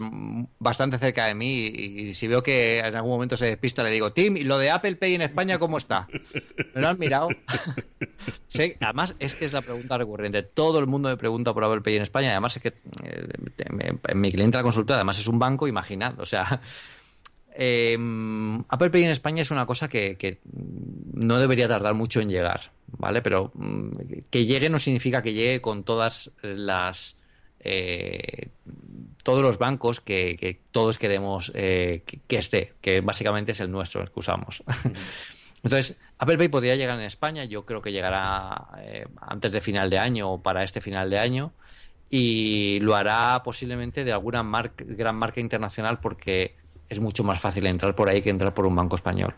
bastante cerca de mí y, si veo que en algún momento se despista le digo, Tim, ¿y lo de Apple Pay en España cómo está? ¿Me lo has mirado? [LAUGHS] Sí, además es que es la pregunta recurrente. Todo el mundo me pregunta por Apple Pay en España. Además es que eh, mi cliente la consultora además es un banco, imaginad. O sea, eh, Apple Pay en España es una cosa que, que no debería tardar mucho en llegar, ¿vale? Pero mm, que llegue no significa que llegue con todas las eh, todos los bancos que, todos queremos eh, que, esté, que básicamente es el nuestro, el que usamos. [LAUGHS] Entonces, Apple Pay podría llegar en España, yo creo que llegará eh, antes de final de año o para este final de año y lo hará posiblemente de alguna gran marca internacional porque es mucho más fácil entrar por ahí que entrar por un banco español.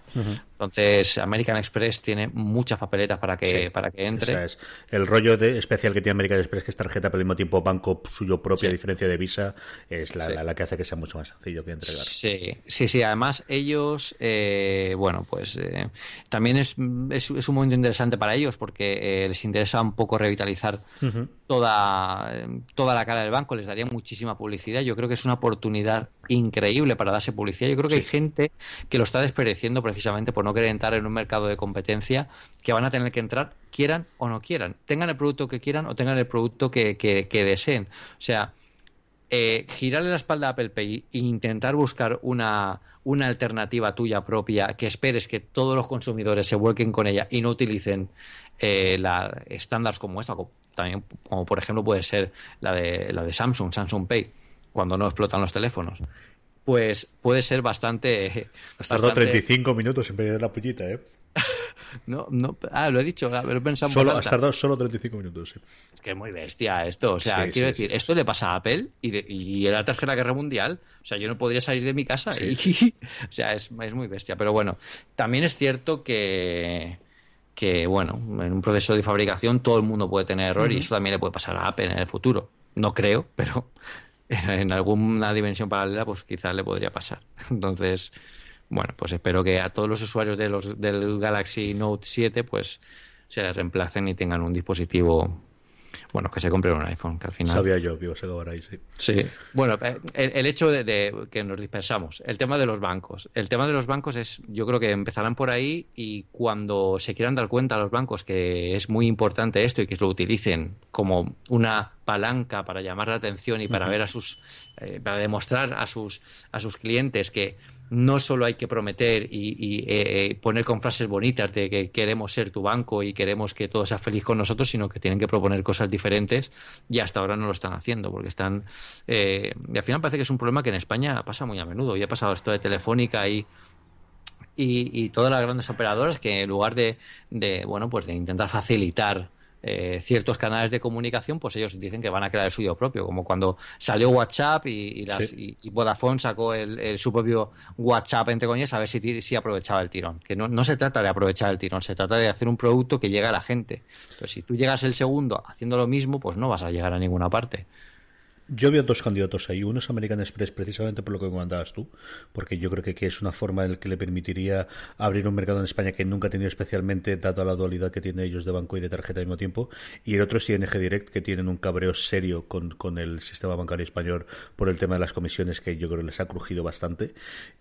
Entonces, American Express tiene muchas papeletas para que, Sí, para que entre. Esa es. El rollo de especial que tiene American Express, que es tarjeta, pero al mismo tiempo banco suyo propio, Sí. a diferencia de Visa, es la, Sí. la- la que hace que sea mucho más sencillo que entregar. Sí, sí, sí. Además, ellos, eh, bueno, pues eh, también es, es, es un momento interesante para ellos porque eh, les interesa un poco revitalizar toda, eh, toda la cara del banco, les daría muchísima publicidad. Yo creo que es una oportunidad increíble para darse publicidad. Yo creo que hay gente que lo está desperdiciando precisamente por no querer entrar en un mercado de competencia que van a tener que entrar, quieran o no quieran. Tengan el producto que quieran o tengan el producto que, que- que deseen. O sea, eh, girarle la espalda a Apple Pay e intentar buscar una, una alternativa tuya propia que esperes que todos los consumidores se vuelquen con ella y no utilicen eh, la, estándares como esta, como, también, como por ejemplo puede ser la de, la de Samsung, Samsung Pay, cuando no explotan los teléfonos, pues puede ser bastante... Has tardado bastante- 35 minutos en pedir la pullita, ¿eh? [LAUGHS] No, no, ah, lo he dicho, lo he pensado en Solo, has tardado solo 35 minutos, sí. Es que es muy bestia esto. O sea, Sí, quiero sí, decir, sí. esto le pasa a Apple y, de- y en la Tercera Guerra Mundial. O sea, yo no podría salir de mi casa. Y, [LAUGHS] o sea, es, es muy bestia. Pero bueno, también es cierto que, que, bueno, en un proceso de fabricación todo el mundo puede tener error y eso también le puede pasar a Apple en el futuro. No creo, pero en, alguna dimensión paralela, pues quizás le podría pasar. [LAUGHS] Entonces, bueno, pues espero que a todos los usuarios de los, del Galaxy Note 7, pues se les reemplacen y tengan un dispositivo, bueno, que se compren un iPhone, que al final... Sabía yo que ibas a acabar ahí, sí. Sí. Bueno, eh, el, el hecho de, de que nos dispersamos, el tema de los bancos. El tema de los bancos es, yo creo que empezarán por ahí y cuando se quieran dar cuenta los bancos que es muy importante esto y que lo utilicen como una palanca para llamar la atención y para ver a sus, eh, para demostrar a sus, a sus clientes que no solo hay que prometer y, y, eh, poner con frases bonitas de que queremos ser tu banco y queremos que todo sea feliz con nosotros, sino que tienen que proponer cosas diferentes y hasta ahora no lo están haciendo porque están... eh, y al final parece que es un problema que en España pasa muy a menudo. Y ha pasado esto de Telefónica y, y, y todas las grandes operadoras que en lugar de, de bueno pues de intentar facilitar eh, ciertos canales de comunicación, pues ellos dicen que van a crear el suyo propio, como cuando salió WhatsApp y, y las, Sí. y, y Vodafone sacó el, el- su propio WhatsApp, entre comillas, a ver si, si aprovechaba el tirón. Que no, no se trata de aprovechar el tirón, se trata de hacer un producto que llegue a la gente. Entonces, si tú llegas el segundo haciendo lo mismo, pues no vas a llegar a ninguna parte. Yo veo dos candidatos ahí. Uno es American Express, precisamente por lo que comentabas tú, porque yo creo que, que es una forma en la que le permitiría abrir un mercado en España que nunca ha tenido especialmente, dado la dualidad que tienen ellos de banco y de tarjeta al mismo tiempo. Y el otro es ING Direct, que tienen un cabreo serio con, con el sistema bancario español por el tema de las comisiones, que yo creo que les ha crujido bastante.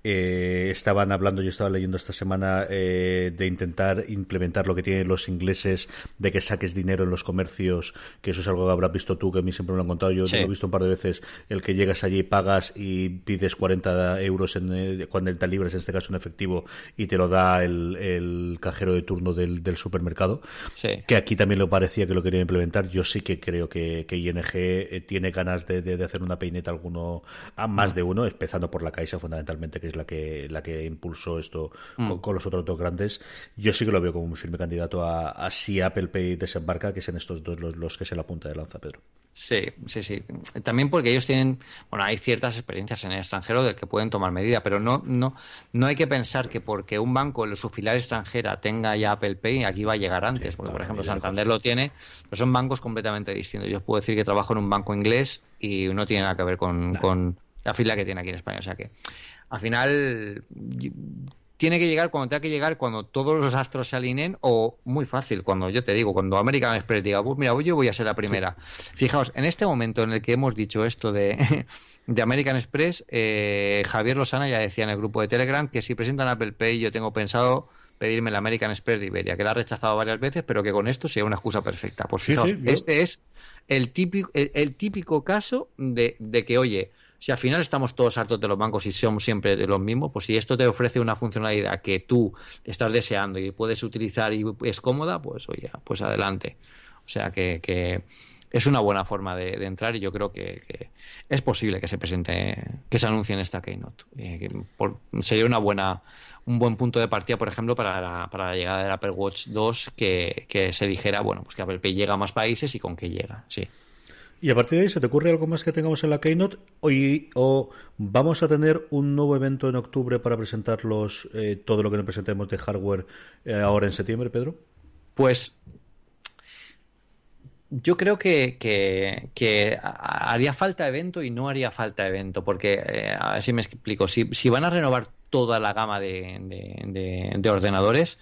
Eh, estaban hablando, yo estaba leyendo esta semana, eh, de intentar implementar lo que tienen los ingleses, de que saques dinero en los comercios, que eso es algo que habrás visto tú, que a mí siempre me lo han contado. Yo Sí. lo he visto un par de veces el que llegas allí, pagas y pides 40 euros en, eh, cuando te libres, en este caso en efectivo, y te lo da el, el cajero de turno del, del supermercado. Sí. Que aquí también lo parecía que lo quería implementar. Yo sí que creo que, que ING eh, tiene ganas de, de- de hacer una peineta alguno, a más de uno, empezando por la Caixa fundamentalmente, que es la que, la que impulsó esto con, con los otros dos grandes. Yo sí que lo veo como un firme candidato a, a si Apple Pay desembarca, que sean estos dos los, los que se la punta de lanza, Pedro. Sí, sí, sí. También porque ellos tienen, bueno, hay ciertas experiencias en el extranjero del que pueden tomar medida, pero no, no, no hay que pensar que porque un banco en su filial extranjera tenga ya Apple Pay, aquí va a llegar antes, porque por ejemplo. Santander lo tiene, pero son bancos completamente distintos. Yo puedo decir que trabajo en un banco inglés y no tiene nada que ver con, con la fila que tiene aquí en España. O sea que al final tiene que llegar cuando tenga que llegar, cuando todos los astros se alineen, o muy fácil, cuando yo te digo, cuando American Express diga, pues mira, yo voy a ser la primera. Fijaos, en este momento en el que hemos dicho esto de, [LAUGHS] de American Express, eh, Javier Lozana ya decía en el grupo de Telegram que si presentan Apple Pay, yo tengo pensado pedirme la American Express de Iberia, que la ha rechazado varias veces, pero que con esto sea una excusa perfecta. Pues fijaos, sí, este es el típico, el, el típico caso de, de que, oye, si al final estamos todos hartos de los bancos y somos siempre de los mismos, pues si esto te ofrece una funcionalidad que tú estás deseando y puedes utilizar y es cómoda, pues oye, pues adelante. O sea que, que es una buena forma de, entrar y yo creo que, es posible que se presente, que se anuncie en esta Keynote. Eh, sería una buena, un buen punto de partida, por ejemplo, para la, para la llegada del Apple Watch 2, que, que se dijera, bueno, pues que Apple Pay llega a más países y con qué llega, sí. Y a partir de ahí, ¿se te ocurre algo más que tengamos en la Keynote? Hoy, ¿O vamos a tener un nuevo evento en octubre para presentar eh, todo lo que nos presentemos de hardware eh, ahora en septiembre, Pedro? Pues yo creo que, que- haría falta evento y no haría falta evento, porque, eh, a ver si me explico, si, si van a renovar toda la gama de- de ordenadores,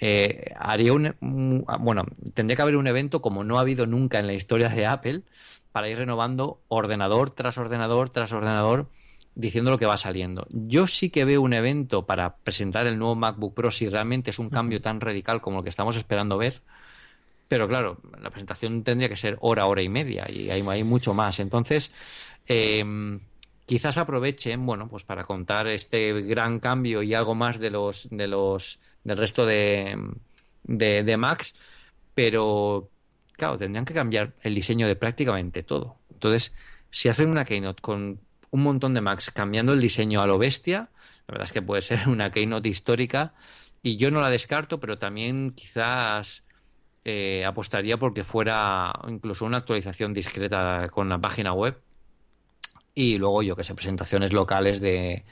eh, haría un, un- bueno, tendría que haber un evento como no ha habido nunca en la historia de Apple para ir renovando ordenador tras ordenador tras ordenador diciendo lo que va saliendo. Yo sí que veo un evento para presentar el nuevo MacBook Pro si realmente es un cambio tan radical como el que estamos esperando ver. Pero claro, la presentación tendría que ser hora, hora y media y hay, hay mucho más. Entonces, eh, quizás aprovechen, bueno, pues para contar este gran cambio y algo más de los, de los, del resto de, de, de Macs, pero claro, tendrían que cambiar el diseño de prácticamente todo. Entonces, si hacen una keynote con un montón de Macs cambiando el diseño a lo bestia, la verdad es que puede ser [LAUGHS] una keynote histórica y yo no la descarto, pero también quizás eh, apostaría porque fuera incluso una actualización discreta con la página web y luego yo que sé presentaciones locales de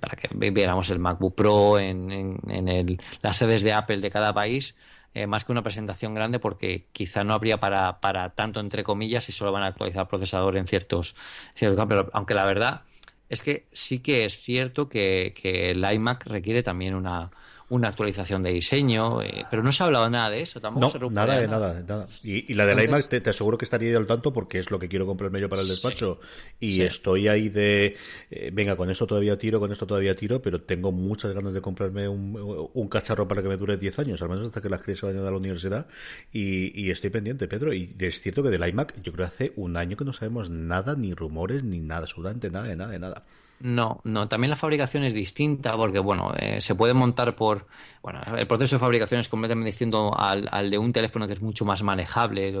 para que vi- viéramos el MacBook Pro en, en- en el- las sedes de Apple de cada país eh, más que una presentación grande porque quizá no habría para, para tanto entre comillas si solo van a actualizar procesador en ciertos, ciertos. Pero aunque la verdad es que sí que es cierto que, que el iMac requiere también una, una actualización de diseño, eh, pero no se ha hablado nada de eso, tampoco No, se rumorea nada de nada, de nada. Y, y la del Entonces- iMac te, te aseguro que estaría al tanto porque es lo que quiero comprarme yo para el Sí. despacho. Y Sí. estoy ahí de, eh, venga, con esto todavía tiro, con esto todavía tiro, pero tengo muchas ganas de comprarme un, un cacharro para que me dure 10 años, al menos hasta que las crías se vayan a la universidad. Y, y estoy pendiente, Pedro. Y es cierto que del iMac, yo creo que hace un año que no sabemos nada, ni rumores, ni nada, absolutamente nada, de nada, de nada. No, no, también la fabricación es distinta porque, bueno, eh, se puede montar por, bueno, el proceso de fabricación es completamente distinto al, al de un teléfono que es mucho más manejable.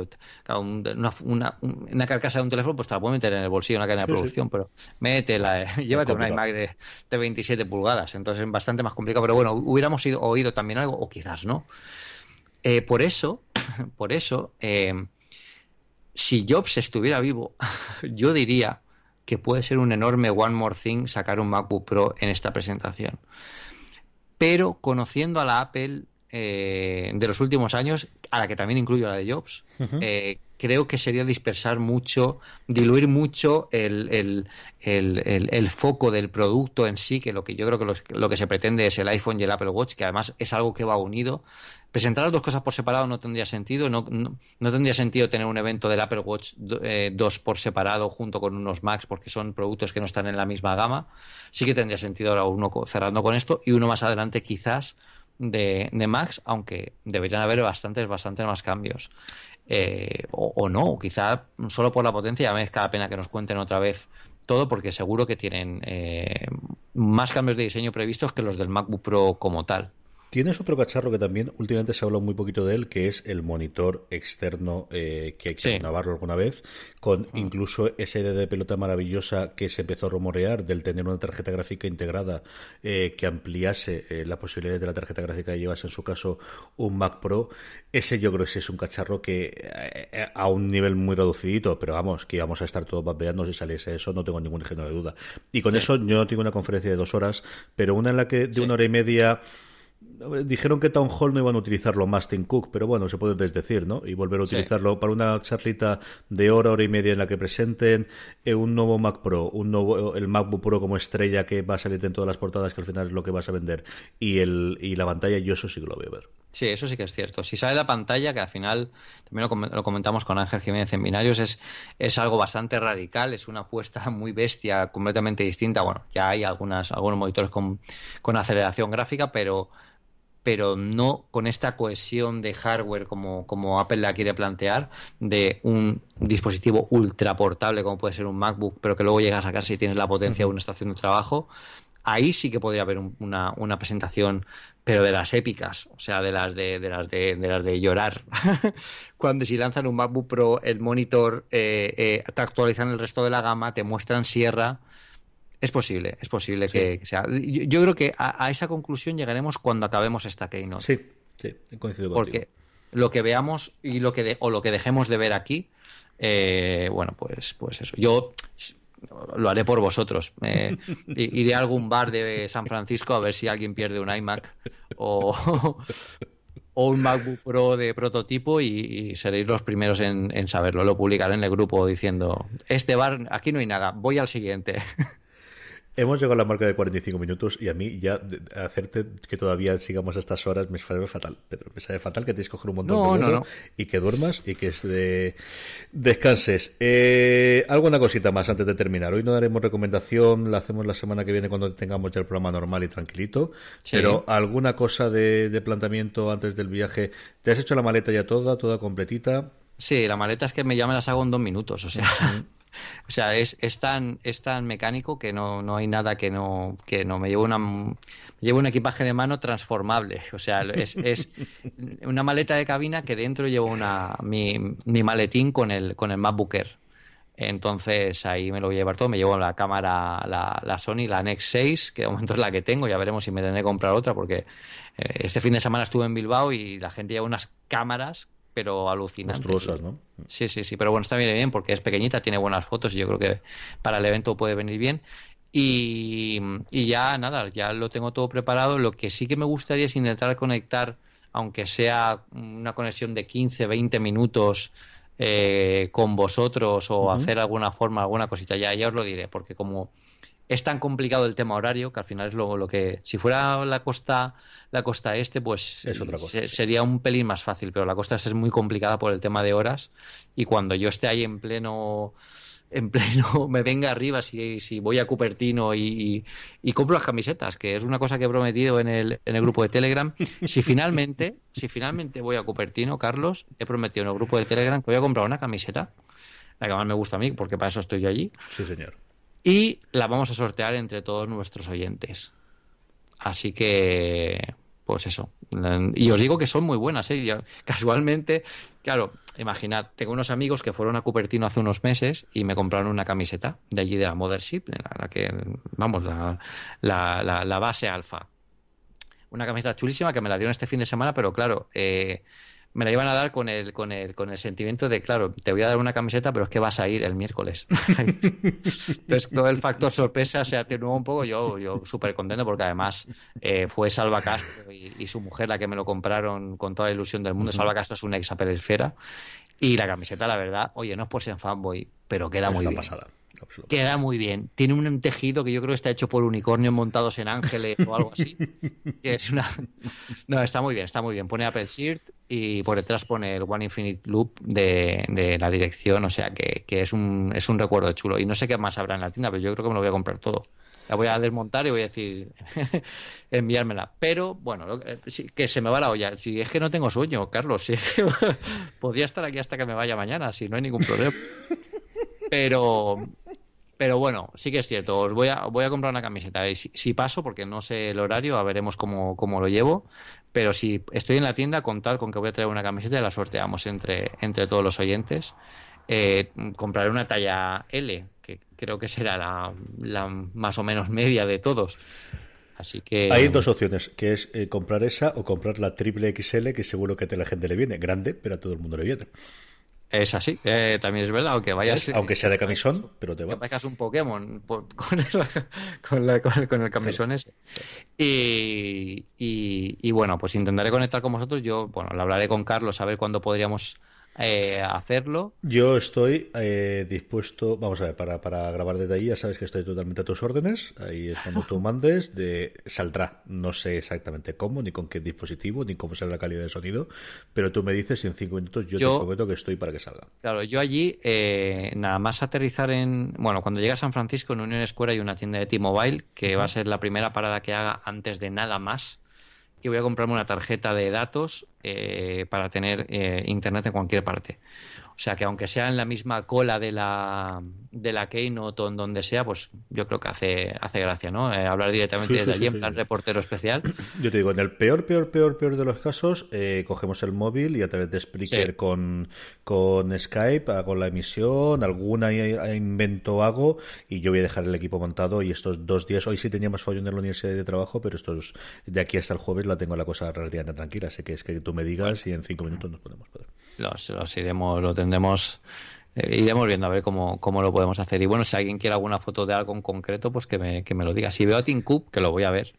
Claro, una, una, una carcasa de un teléfono pues te la puedes meter en el bolsillo, en la cadena de Sí, sí. producción, pero métela, eh, [LAUGHS] llévate un complicado. iMac de, de 27 pulgadas, entonces es bastante más complicado, pero bueno, hubiéramos ido- oído también algo, o quizás no. Eh, por eso, [LAUGHS] por eso, eh, si Jobs estuviera vivo, [LAUGHS] yo diría que puede ser un enorme one more thing sacar un MacBook Pro en esta presentación. Pero conociendo a la Apple eh, de los últimos años, a la que también incluyo la de Jobs, eh, creo que sería dispersar mucho, diluir mucho el, el- el- el- el foco del producto en sí, que lo que yo creo que los- lo que se pretende es el iPhone y el Apple Watch, que además es algo que va unido. Presentar las dos cosas por separado no tendría sentido, no, no, tendría sentido tener un evento del Apple Watch do- eh, 2 por separado junto con unos Macs, porque son productos que no están en la misma gama. Sí que tendría sentido ahora uno cerrando con esto y uno más adelante quizás de, de Macs, aunque deberían haber bastantes, bastantes más cambios. Eh, o, o no, quizá solo por la potencia ya merezca la pena que nos cuenten otra vez todo, porque seguro que tienen eh, más cambios de diseño previstos que los del MacBook Pro como tal. Tienes otro cacharro que también últimamente se ha hablado muy poquito de él, que es el monitor externo eh, que hay que Sí. alguna vez, con incluso esa idea de pelota maravillosa que se empezó a rumorear del tener una tarjeta gráfica integrada eh, que ampliase eh, la posibilidad de la tarjeta gráfica que llevase en su caso un Mac Pro. Ese yo creo que sí es un cacharro que eh, eh, a un nivel muy reducidito, pero vamos, que íbamos a estar todos vapeando si saliese eso, no tengo ningún género de duda. Y con eso yo no tengo una conferencia de dos horas, pero una en la que de Sí. una hora y media Dijeron que Town Hall no iban a utilizarlo más Tim Cook, pero bueno, se puede desdecir, ¿no? Y volver a Sí. utilizarlo para una charlita de hora, hora y media en la que presenten eh, un nuevo Mac Pro, un nuevo el MacBook Pro como estrella que va a salir en todas las portadas, que al final es lo que vas a vender, y el y la pantalla, yo eso sí que lo voy a ver. Sí, eso sí que es cierto. Si sale la pantalla, que al final también lo comentamos con Ángel Jiménez en Binarios, es, es algo bastante radical, es una apuesta [LAUGHS] muy bestia, completamente distinta. Bueno, ya hay algunas, algunos monitores con, con aceleración gráfica, pero, pero no con esta cohesión de hardware como, como Apple la quiere plantear, de un dispositivo ultra portable como puede ser un MacBook, pero que luego llega a sacar si tienes la potencia de una estación de trabajo. Ahí sí que podría haber un- una, una presentación, pero de las épicas, o sea, de las de, de las de, de las de llorar. [LAUGHS] Cuando si lanzan un MacBook Pro, el monitor eh, eh, te actualizan el resto de la gama, te muestran Sierra. Es posible, es posible que, que sea. Yo, yo creo que a, a esa conclusión llegaremos cuando acabemos esta keynote. Sí, sí, coincido. Porque lo que veamos y lo que de- o lo que dejemos de ver aquí, eh, bueno, pues, pues eso. Yo lo haré por vosotros. Eh, [LAUGHS] iré a algún bar de San Francisco a ver si alguien pierde un iMac o, [LAUGHS] o un MacBook Pro de prototipo y, y seréis los primeros en, en saberlo. Lo publicaré en el grupo diciendo, este bar, aquí no hay nada, voy al siguiente. [LAUGHS] Hemos llegado a la marca de 45 minutos y a mí ya de- de hacerte que todavía sigamos a estas horas me sabe fatal. Pero me sabe fatal que tienes que coger un montón No, de no, y que duermas y que este, descanses. Eh, alguna cosita más antes de terminar. Hoy no daremos recomendación, la hacemos la semana que viene cuando tengamos ya el programa normal y tranquilito. Sí. Pero alguna cosa de, de planteamiento antes del viaje. ¿Te has hecho la maleta ya toda, toda completita? Sí, la maleta es que me ya me las hago en dos minutos, o sea, [LAUGHS] o sea, es, es tan, es tan mecánico que no, no hay nada que no, que no. Me llevo una, me llevo un equipaje de mano transformable, o sea, es, es [LAUGHS] una maleta de cabina que dentro llevo una, mi, mi maletín con el, con el MacBook Air. Entonces ahí me lo voy a llevar todo, me llevo la cámara, la, la Sony, la Nex 6, que de momento es la que tengo, ya veremos si me tendré que comprar otra, porque eh, este fin de semana estuve en Bilbao y la gente lleva unas cámaras, pero alucinantes. Monstruosas, ¿no? Sí, sí, sí, pero bueno, está bien, bien porque es pequeñita, tiene buenas fotos y yo creo que para el evento puede venir bien. Y, y ya nada, ya lo tengo todo preparado. Lo que sí que me gustaría es intentar conectar, aunque sea una conexión de 15, 20 minutos eh, con vosotros o hacer alguna forma, alguna cosita, ya, ya os lo diré, porque como es tan complicado el tema horario que al final es lo, lo que si fuera la costa la costa este pues Es otra cosa. se- sería un pelín más fácil pero la costa este es muy complicada por el tema de horas y cuando yo esté ahí en pleno en pleno [LAUGHS] me venga arriba si, si voy a Cupertino y, y- y compro las camisetas que es una cosa que he prometido en el, en el grupo de Telegram si finalmente si finalmente voy a Cupertino Carlos he prometido en el grupo de Telegram que voy a comprar una camiseta la que más me gusta a mí porque para eso estoy yo allí Sí, señor. Y la vamos a sortear entre todos nuestros oyentes. Así que, pues eso. Y os digo que son muy buenas, ¿eh? [LAUGHS] Casualmente, claro, imaginad, tengo unos amigos que fueron a Cupertino hace unos meses y me compraron una camiseta de allí de la Mothership, la que, vamos, la, la, la- la base alfa. Una camiseta chulísima que me la dieron este fin de semana, pero claro, eh, me la iban a dar con el, con el, con el sentimiento de, claro, te voy a dar una camiseta, pero es que vas a ir el miércoles. [LAUGHS] Entonces, todo el factor sorpresa se atenuó un poco. Yo, yo súper contento porque además eh, fue Salva Castro y, y su mujer la que me lo compraron con toda la ilusión del mundo. Salva Castro es una ex Esfera. Y la camiseta, la verdad, oye, no es por ser fanboy, pero queda Es muy bien. pasada. Queda muy bien. Tiene un tejido que yo creo que está hecho por unicornios montados en ángeles o algo así. Que es una... [LAUGHS] No, está muy bien, está muy bien. Pone Apple Shirt y por detrás pone el One Infinite Loop de, de la dirección. O sea que, que es, un, es un recuerdo chulo. Y no sé qué más habrá en la tienda, pero yo creo que me lo voy a comprar todo. La voy a desmontar y voy a decir [LAUGHS] enviármela. Pero bueno, que- se me va la olla. Si es que no tengo sueño, Carlos. [LAUGHS] Si podría estar aquí hasta que me vaya mañana, si no hay ningún problema. Pero, pero bueno, sí que es cierto. Os voy a, voy a comprar una camiseta. Y si, paso, porque no sé el horario, a veremos cómo, cómo lo llevo. Pero si estoy en la tienda, contad con que voy a traer una camiseta y la sorteamos entre, entre todos los oyentes. Eh, compraré una talla L, que creo que será la, la más o menos media de todos. Así que. Hay dos opciones, que es eh, comprar esa o comprar la triple XL, que seguro que a la gente le viene. Grande, pero a todo el mundo le viene. Es así, eh, también es verdad, aunque vayas. Aunque sea de camisón, pero te que va. parezcas un Pokémon por- [LAUGHS] con, el, con, la- con el- con el camisón ese. Y, y- y bueno, pues intentaré conectar con vosotros. Yo, bueno, lo hablaré con Carlos a ver cuándo podríamos eh, hacerlo. Yo estoy eh, dispuesto, vamos a ver, para, para grabar desde ahí, ya sabes que estoy totalmente a tus órdenes. Ahí es cuando tú mandes, de, saldrá. No sé exactamente cómo, ni con qué dispositivo, ni cómo será la calidad de sonido, pero tú me dices y en cinco minutos yo, Yo- te prometo que estoy para que salga. Claro, yo allí, eh, nada más aterrizar en. Bueno, cuando llegue a San Francisco, en Union Square hay una tienda de T-Mobile que va a ser la primera parada que haga antes de nada más. Que voy a comprarme una tarjeta de datos eh, para tener eh, internet en cualquier parte. O sea que aunque sea en la misma cola de la, de la Keynote o en donde sea, pues yo creo que hace, hace gracia, ¿no? Eh, hablar directamente Sí, sí, desde allí sí, en sí, plan reportero especial. Yo te digo, en el peor, peor, peor, peor de los casos, eh, cogemos el móvil y a través de Spreaker con, con Skype hago la emisión, alguna invento hago y yo voy a dejar el equipo montado y estos dos días, hoy sí tenía más follón en la universidad de trabajo, pero estos de aquí hasta el jueves la tengo la cosa relativamente tranquila, así que es que tú me digas y en cinco minutos nos podemos poder. Los, los iremos, lo tendremos, eh, iremos viendo a ver cómo, cómo lo podemos hacer. Y bueno, si alguien quiere alguna foto de algo en concreto, pues que me, que me lo diga. Si veo a Tim Cook, que lo voy a ver,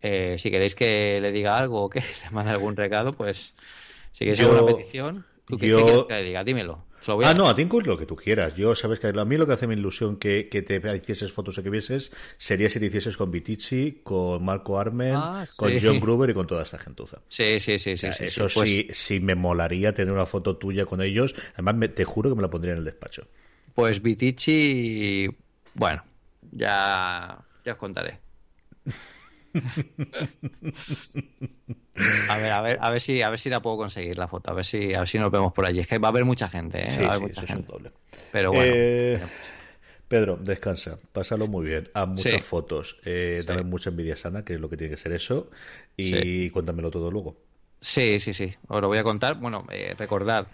eh, si queréis que le diga algo o que [LAUGHS] le mande algún recado, pues si queréis Yo- alguna petición, ¿tú yo- quieres que le diga? Dímelo. A- Ah, no, a Cook lo que tú quieras. Yo, sabes que a mí lo que hace mi ilusión que, que te hicieses fotos o que vieses sería si te hicieses con Vitici, con Marco Armen, Ah, con. John Gruber y con toda esta gentuza. Sí, sí, sí, O sí. sea, sí, eso sí. Pues- sí, sí me molaría tener una foto tuya con ellos. Además, me- te juro que me la pondría en el despacho. Pues Vitici, bueno, ya, ya os contaré. [LAUGHS] A ver, a ver, a ver si, a ver si la puedo conseguir la foto, a ver si, a ver si nos vemos por allí. Es que va a haber mucha gente, ¿eh? Sí, va a haber sí, mucha eso es un gente. doble. Pero bueno, Eh, Pedro, descansa, pásalo muy bien. Haz muchas Sí. fotos, eh, dame mucha envidia sana, que es lo que tiene que ser eso, y cuéntamelo todo luego. sí, sí, sí. Os lo voy a contar. Bueno, eh, recordad,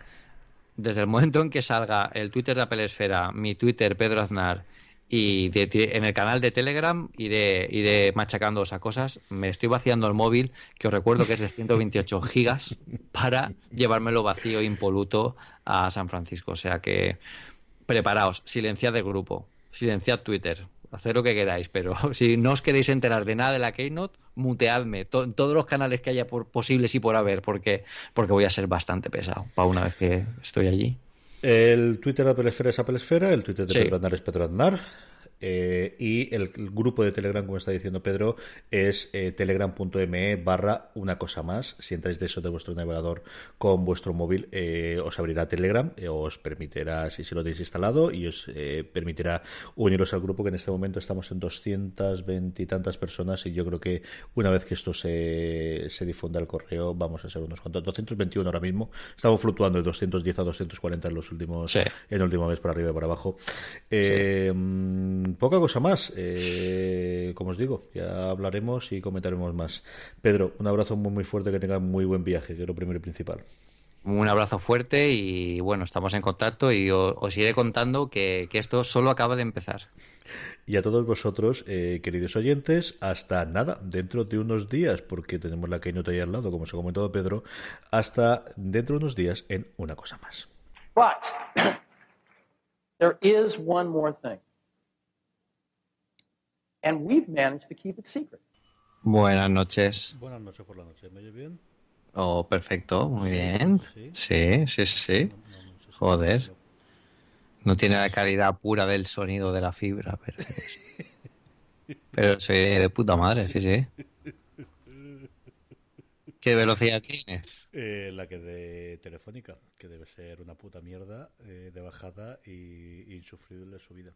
desde el momento en que salga el Twitter de Apple Esfera, mi Twitter, Pedro Aznar, y de- de- en el canal de Telegram iré, iré machacando esas cosas. Me estoy vaciando el móvil, que os recuerdo que es de 128 [LAUGHS] gigas, para llevármelo vacío, impoluto, a San Francisco. O sea que preparaos, silenciad el grupo, silenciad Twitter, haced lo que queráis, pero [LAUGHS] si no os queréis enterar de nada de la Keynote, muteadme to- en todos los canales que haya por, posibles y por haber, porque, porque voy a ser bastante pesado para una vez que estoy allí. El Twitter de Apple Esfera es Apple Esfera, el Twitter de Sí. Pedro Aznar es Pedro Aznar, eh, y el, el grupo de Telegram, como está diciendo Pedro, es eh, telegram.me barra una cosa más. Si entráis de eso de vuestro navegador con vuestro móvil, eh, os abrirá Telegram, eh, os permitirá, si, si lo tenéis instalado, y os eh, permitirá uniros al grupo, que en este momento estamos en 220 y tantas personas, y yo creo que una vez que esto se, se difunda al correo, vamos a ser unos cuantos, 221 ahora mismo, estamos fluctuando de 210 a 240 en los últimos, Sí. en el último mes por arriba y por abajo. Eh, mm, Poca cosa más, eh, como os digo, ya hablaremos y comentaremos más. Pedro, un abrazo muy muy fuerte, que tenga muy buen viaje, que es lo primero y principal. Un abrazo fuerte y bueno, estamos en contacto y o- os, iré contando que, que esto solo acaba de empezar. Y a todos vosotros, eh, queridos oyentes, hasta nada, dentro de unos días, porque tenemos la Keynote ahí al lado, como os ha comentado Pedro, hasta dentro de unos días en una cosa más. But [COUGHS] there is one more thing. And we've managed to keep it secret. Buenas noches. Buenas noches por la noche, ¿me oye bien? Oh, perfecto, muy bien. sí. Sí, sí, sí. Joder. No tiene la calidad pura del sonido de la fibra, pero. [LAUGHS] Pero soy de puta madre, sí, sí. ¿Qué velocidad tienes? Eh, la que de Telefónica, que debe ser una puta mierda eh, de bajada y insufrible subida.